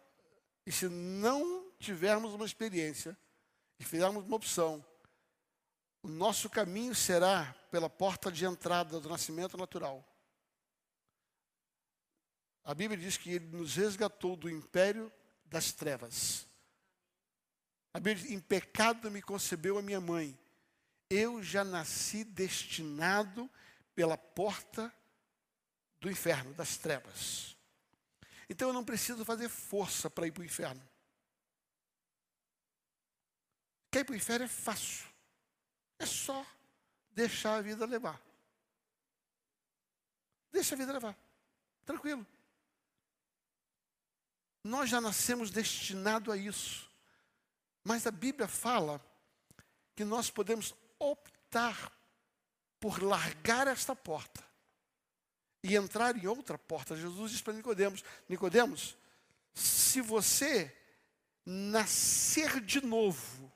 e se não tivermos uma experiência e fizermos uma opção, o nosso caminho será pela porta de entrada do nascimento natural. A Bíblia diz que ele nos resgatou do império das trevas. A Bíblia diz, em pecado me concebeu a minha mãe. Eu já nasci destinado pela porta do inferno, das trevas. Então eu não preciso fazer força para ir para o inferno. Quer ir para o inferno é fácil. É só deixar a vida levar. Deixa a vida levar. Tranquilo. Nós já nascemos destinados a isso. Mas a Bíblia fala que nós podemos optar por largar esta porta e entrar em outra porta. Jesus disse para Nicodemos: Nicodemos, se você nascer de novo,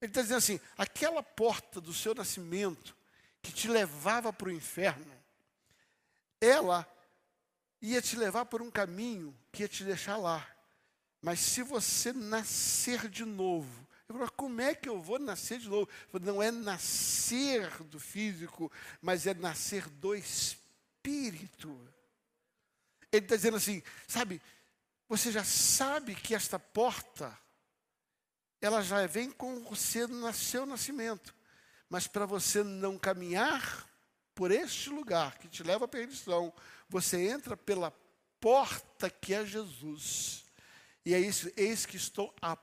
ele está dizendo assim: aquela porta do seu nascimento que te levava para o inferno, ela ia te levar por um caminho que ia te deixar lá. Mas se você nascer de novo, eu falo, como é que eu vou nascer de novo? Falo, não é nascer do físico, mas é nascer do espírito. Ele está dizendo assim, sabe, você já sabe que esta porta ela já vem com você no seu nascimento. Mas para você não caminhar por este lugar que te leva à perdição, você entra pela porta que é Jesus. E é isso, eis que estou à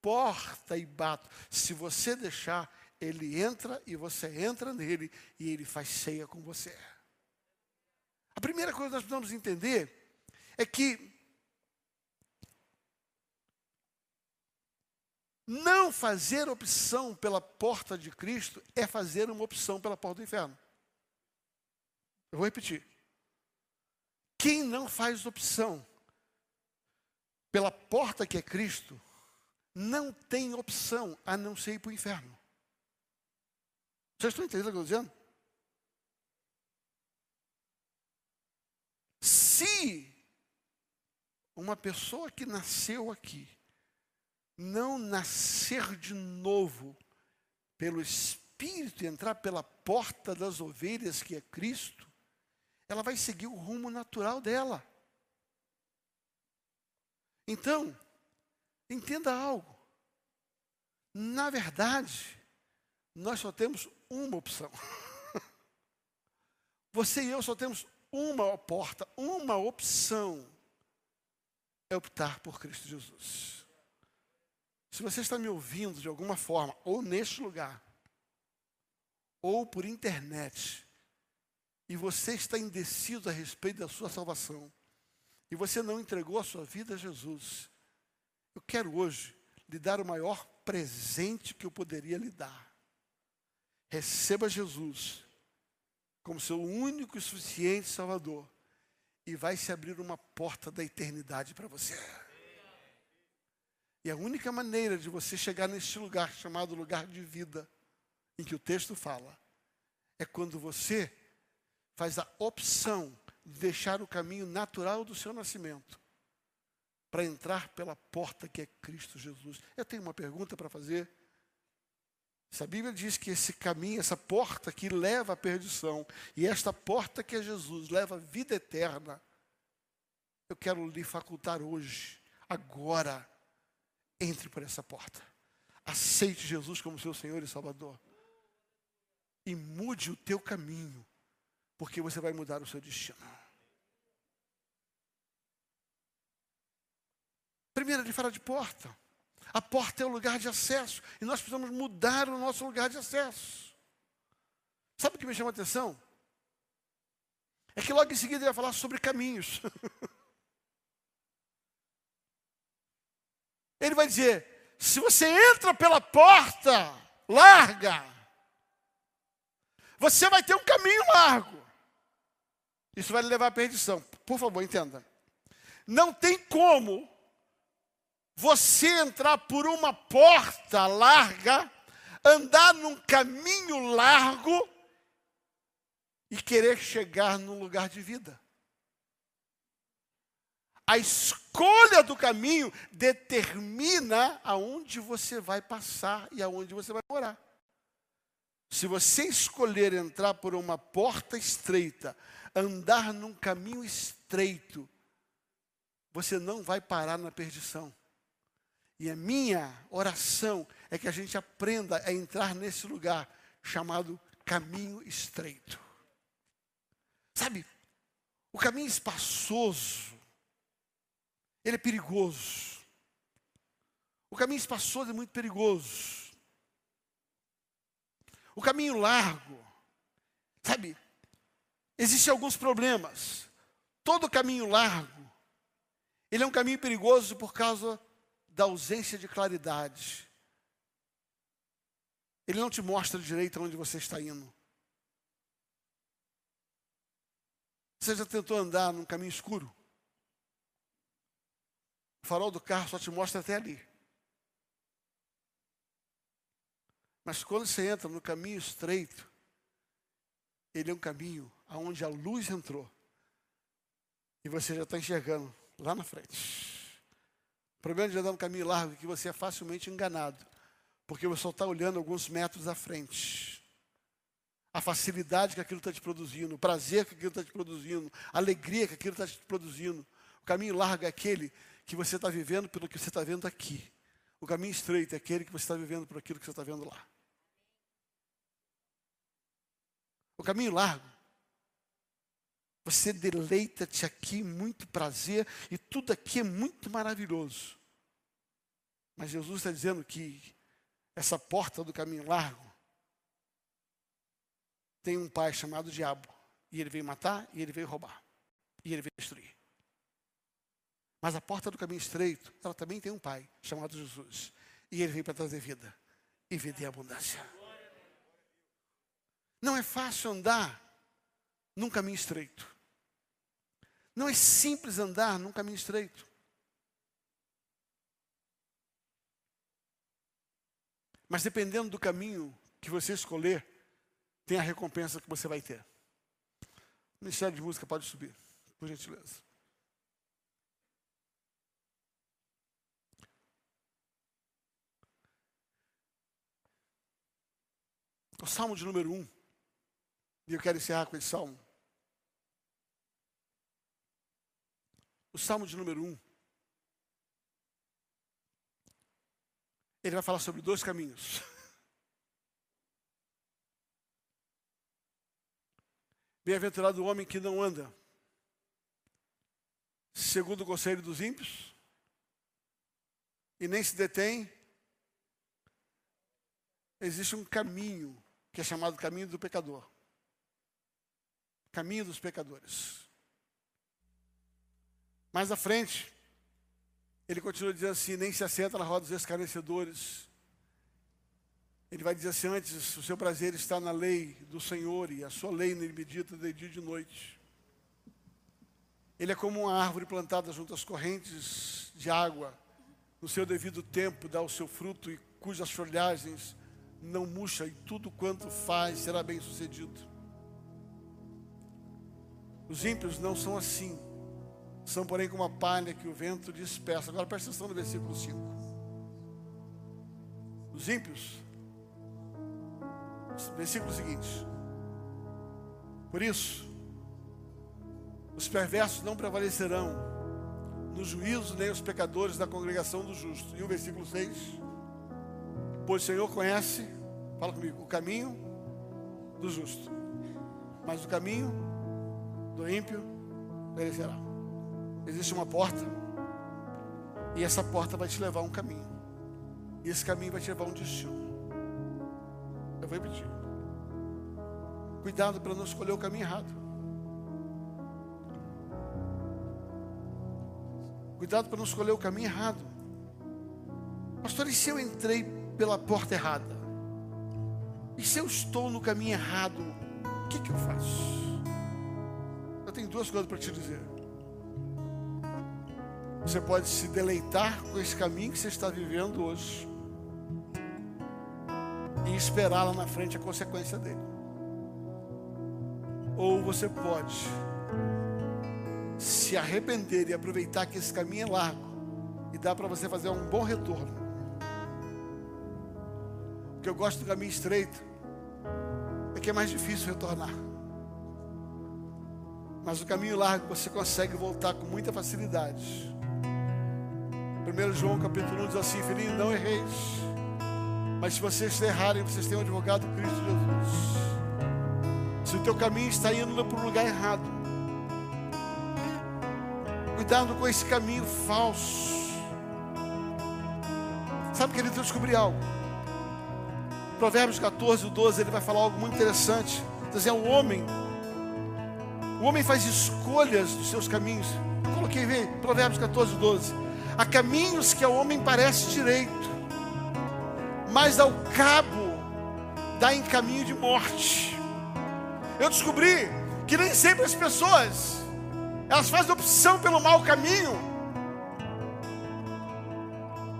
porta e bato. Se você deixar, ele entra e você entra nele e ele faz ceia com você. A primeira coisa que nós precisamos entender é que Não fazer opção pela porta de Cristo é fazer uma opção pela porta do inferno. Eu vou repetir. Quem não faz opção pela porta que é Cristo, não tem opção a não ser ir para o inferno. Vocês estão entendendo o que eu estou dizendo? Se uma pessoa que nasceu aqui não nascer de novo pelo Espírito e entrar pela porta das ovelhas, que é Cristo, ela vai seguir o rumo natural dela. Então, entenda algo. Na verdade, nós só temos uma opção. <laughs> Você e eu só temos uma porta, uma opção. É optar por Cristo Jesus. Se você está me ouvindo de alguma forma, ou neste lugar, ou por internet, e você está indeciso a respeito da sua salvação, e você não entregou a sua vida a Jesus, eu quero hoje lhe dar o maior presente que eu poderia lhe dar. Receba Jesus como seu único e suficiente Salvador, e vai se abrir uma porta da eternidade para você. E a única maneira de você chegar neste lugar chamado lugar de vida, em que o texto fala, é quando você faz a opção deixar o caminho natural do seu nascimento para entrar pela porta que é Cristo Jesus. Eu tenho uma pergunta para fazer. Se a Bíblia diz que esse caminho, essa porta que leva à perdição, e esta porta que é Jesus leva à vida eterna, eu quero lhe facultar hoje, agora, entre por essa porta. Aceite Jesus como seu Senhor e Salvador. E mude o teu caminho, porque você vai mudar o seu destino. Primeiro, ele fala de porta. A porta é o lugar de acesso. E nós precisamos mudar o nosso lugar de acesso. Sabe o que me chama a atenção? É que logo em seguida ele vai falar sobre caminhos. <laughs> ele vai dizer: se você entra pela porta larga, você vai ter um caminho largo. Isso vai levar à perdição. Por favor, entenda. Não tem como você entrar por uma porta larga, andar num caminho largo e querer chegar num lugar de vida. A escolha do caminho determina aonde você vai passar e aonde você vai morar. Se você escolher entrar por uma porta estreita, andar num caminho estreito, você não vai parar na perdição. E a minha oração é que a gente aprenda a entrar nesse lugar chamado caminho estreito. Sabe, o caminho espaçoso, ele é perigoso. O caminho espaçoso é muito perigoso. O caminho largo, sabe, existem alguns problemas. Todo caminho largo, ele é um caminho perigoso por causa da ausência de claridade. Ele não te mostra direito onde você está indo. Você já tentou andar num caminho escuro? O farol do carro só te mostra até ali. Mas quando você entra no caminho estreito, ele é um caminho aonde a luz entrou. E você já está enxergando lá na frente. O problema de andar no caminho largo é que você é facilmente enganado, porque você só está olhando alguns metros à frente. A facilidade que aquilo está te produzindo, o prazer que aquilo está te produzindo, a alegria que aquilo está te produzindo. O caminho largo é aquele que você está vivendo pelo que você está vendo aqui. O caminho estreito é aquele que você está vivendo por aquilo que você está vendo lá. O caminho largo você deleita-te aqui, muito prazer, e tudo aqui é muito maravilhoso. Mas Jesus está dizendo que essa porta do caminho largo tem um pai chamado Diabo. E ele veio matar, e ele veio roubar, e ele veio destruir. Mas a porta do caminho estreito, ela também tem um pai chamado Jesus. E ele veio para trazer vida, e vida em abundância. Não é fácil andar num caminho estreito. Não é simples andar num caminho estreito. Mas dependendo do caminho que você escolher, tem a recompensa que você vai ter. O Ministério de Música pode subir, por gentileza. O Salmo de número 1. Um, e eu quero encerrar com esse salmo. O Salmo de número 1. Ele vai falar sobre dois caminhos. <laughs> Bem-aventurado o homem que não anda segundo o conselho dos ímpios e nem se detém. Existe um caminho que é chamado caminho do pecador. Caminho dos pecadores. Mais à frente, ele continua dizendo assim: nem se assenta na roda dos escarnecedores. Ele vai dizer assim: antes, o seu prazer está na lei do Senhor e a sua lei nele medita de dia e de noite. Ele é como uma árvore plantada junto às correntes de água, no seu devido tempo dá o seu fruto e cujas folhagens não murcha, e tudo quanto faz será bem sucedido. Os ímpios não são assim. São, porém, como a palha que o vento dispersa. Agora presta atenção no versículo 5. Os ímpios, versículo seguinte. Por isso, os perversos não prevalecerão no juízo, nem os pecadores da congregação do justo. E o versículo 6. Pois o Senhor conhece, fala comigo, o caminho do justo, mas o caminho do ímpio perecerá. Existe uma porta. E essa porta vai te levar a um caminho. E esse caminho vai te levar a um destino. Eu vou repetir. Cuidado para não escolher o caminho errado. Cuidado para não escolher o caminho errado. Pastor, e se eu entrei pela porta errada? E se eu estou no caminho errado, o que, que eu faço? Eu tenho duas coisas para te dizer. Você pode se deleitar com esse caminho que você está vivendo hoje e esperar lá na frente a consequência dele. Ou você pode se arrepender e aproveitar que esse caminho é largo e dá para você fazer um bom retorno. Porque eu gosto do caminho estreito, é que é mais difícil retornar. Mas o caminho largo você consegue voltar com muita facilidade. 1 João capítulo 1 diz assim: Filhinho, não erreis. Mas se vocês errarem, vocês têm um advogado Cristo Jesus. Se o teu caminho está indo para o lugar errado, cuidado com esse caminho falso. Sabe, querido, eu descobri algo. Provérbios 14, 12, ele vai falar algo muito interessante. Dizer, é um homem. O homem faz escolhas dos seus caminhos. Eu coloquei, vê, Provérbios 14, 12. Há caminhos que ao homem parece direito, mas ao cabo dá em caminho de morte. Eu descobri que nem sempre as pessoas elas fazem opção pelo mau caminho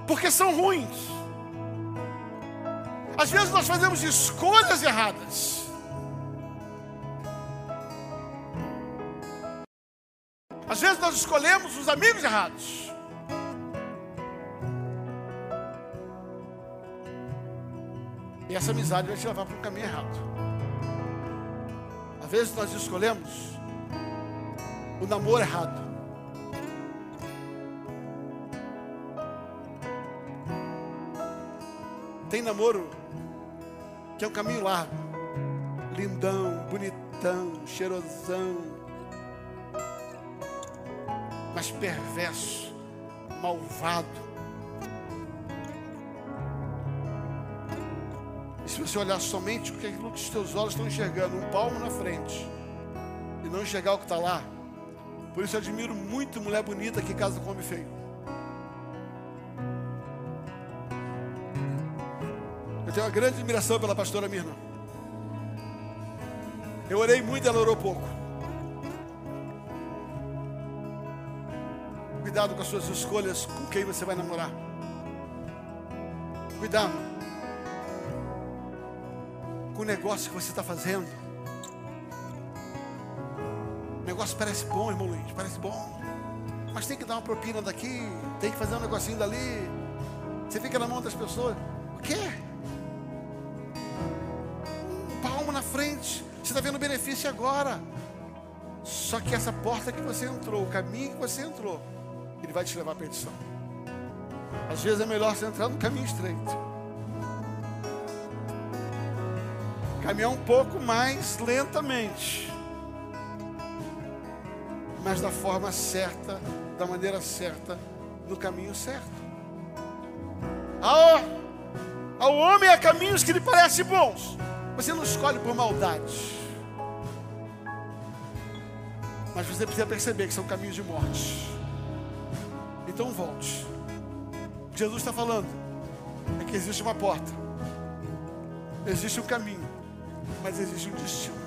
porque são ruins. Às vezes nós fazemos escolhas erradas. Às vezes nós escolhemos os amigos errados. E essa amizade vai te levar para um caminho errado. Às vezes nós escolhemos o namoro errado. Tem namoro que é um caminho largo, lindão, bonitão, cheirosão, mas perverso, malvado. Se você olhar somente o que aquilo que os teus olhos estão enxergando, um palmo na frente, e não enxergar o que está lá. Por isso eu admiro muito mulher bonita que casa com homem feio. Eu tenho uma grande admiração pela pastora Mirna. Eu orei muito, ela orou pouco. Cuidado com as suas escolhas, com quem você vai namorar. Cuidado o negócio que você está fazendo. O negócio parece bom, irmão Luiz, parece bom. Mas tem que dar uma propina daqui, tem que fazer um negocinho dali. Você fica na mão das pessoas. O quê? Um palmo na frente. Você está vendo benefício agora. Só que essa porta que você entrou, o caminho que você entrou, ele vai te levar à perdição. Às vezes é melhor você entrar no caminho estreito. Caminhar um pouco mais lentamente, mas da forma certa, da maneira certa, no caminho certo. Ao, ao homem há caminhos que lhe parecem bons, você não escolhe por maldade, mas você precisa perceber que são caminhos de morte. Então volte. Jesus está falando é que existe uma porta, existe um caminho mas existe um destino.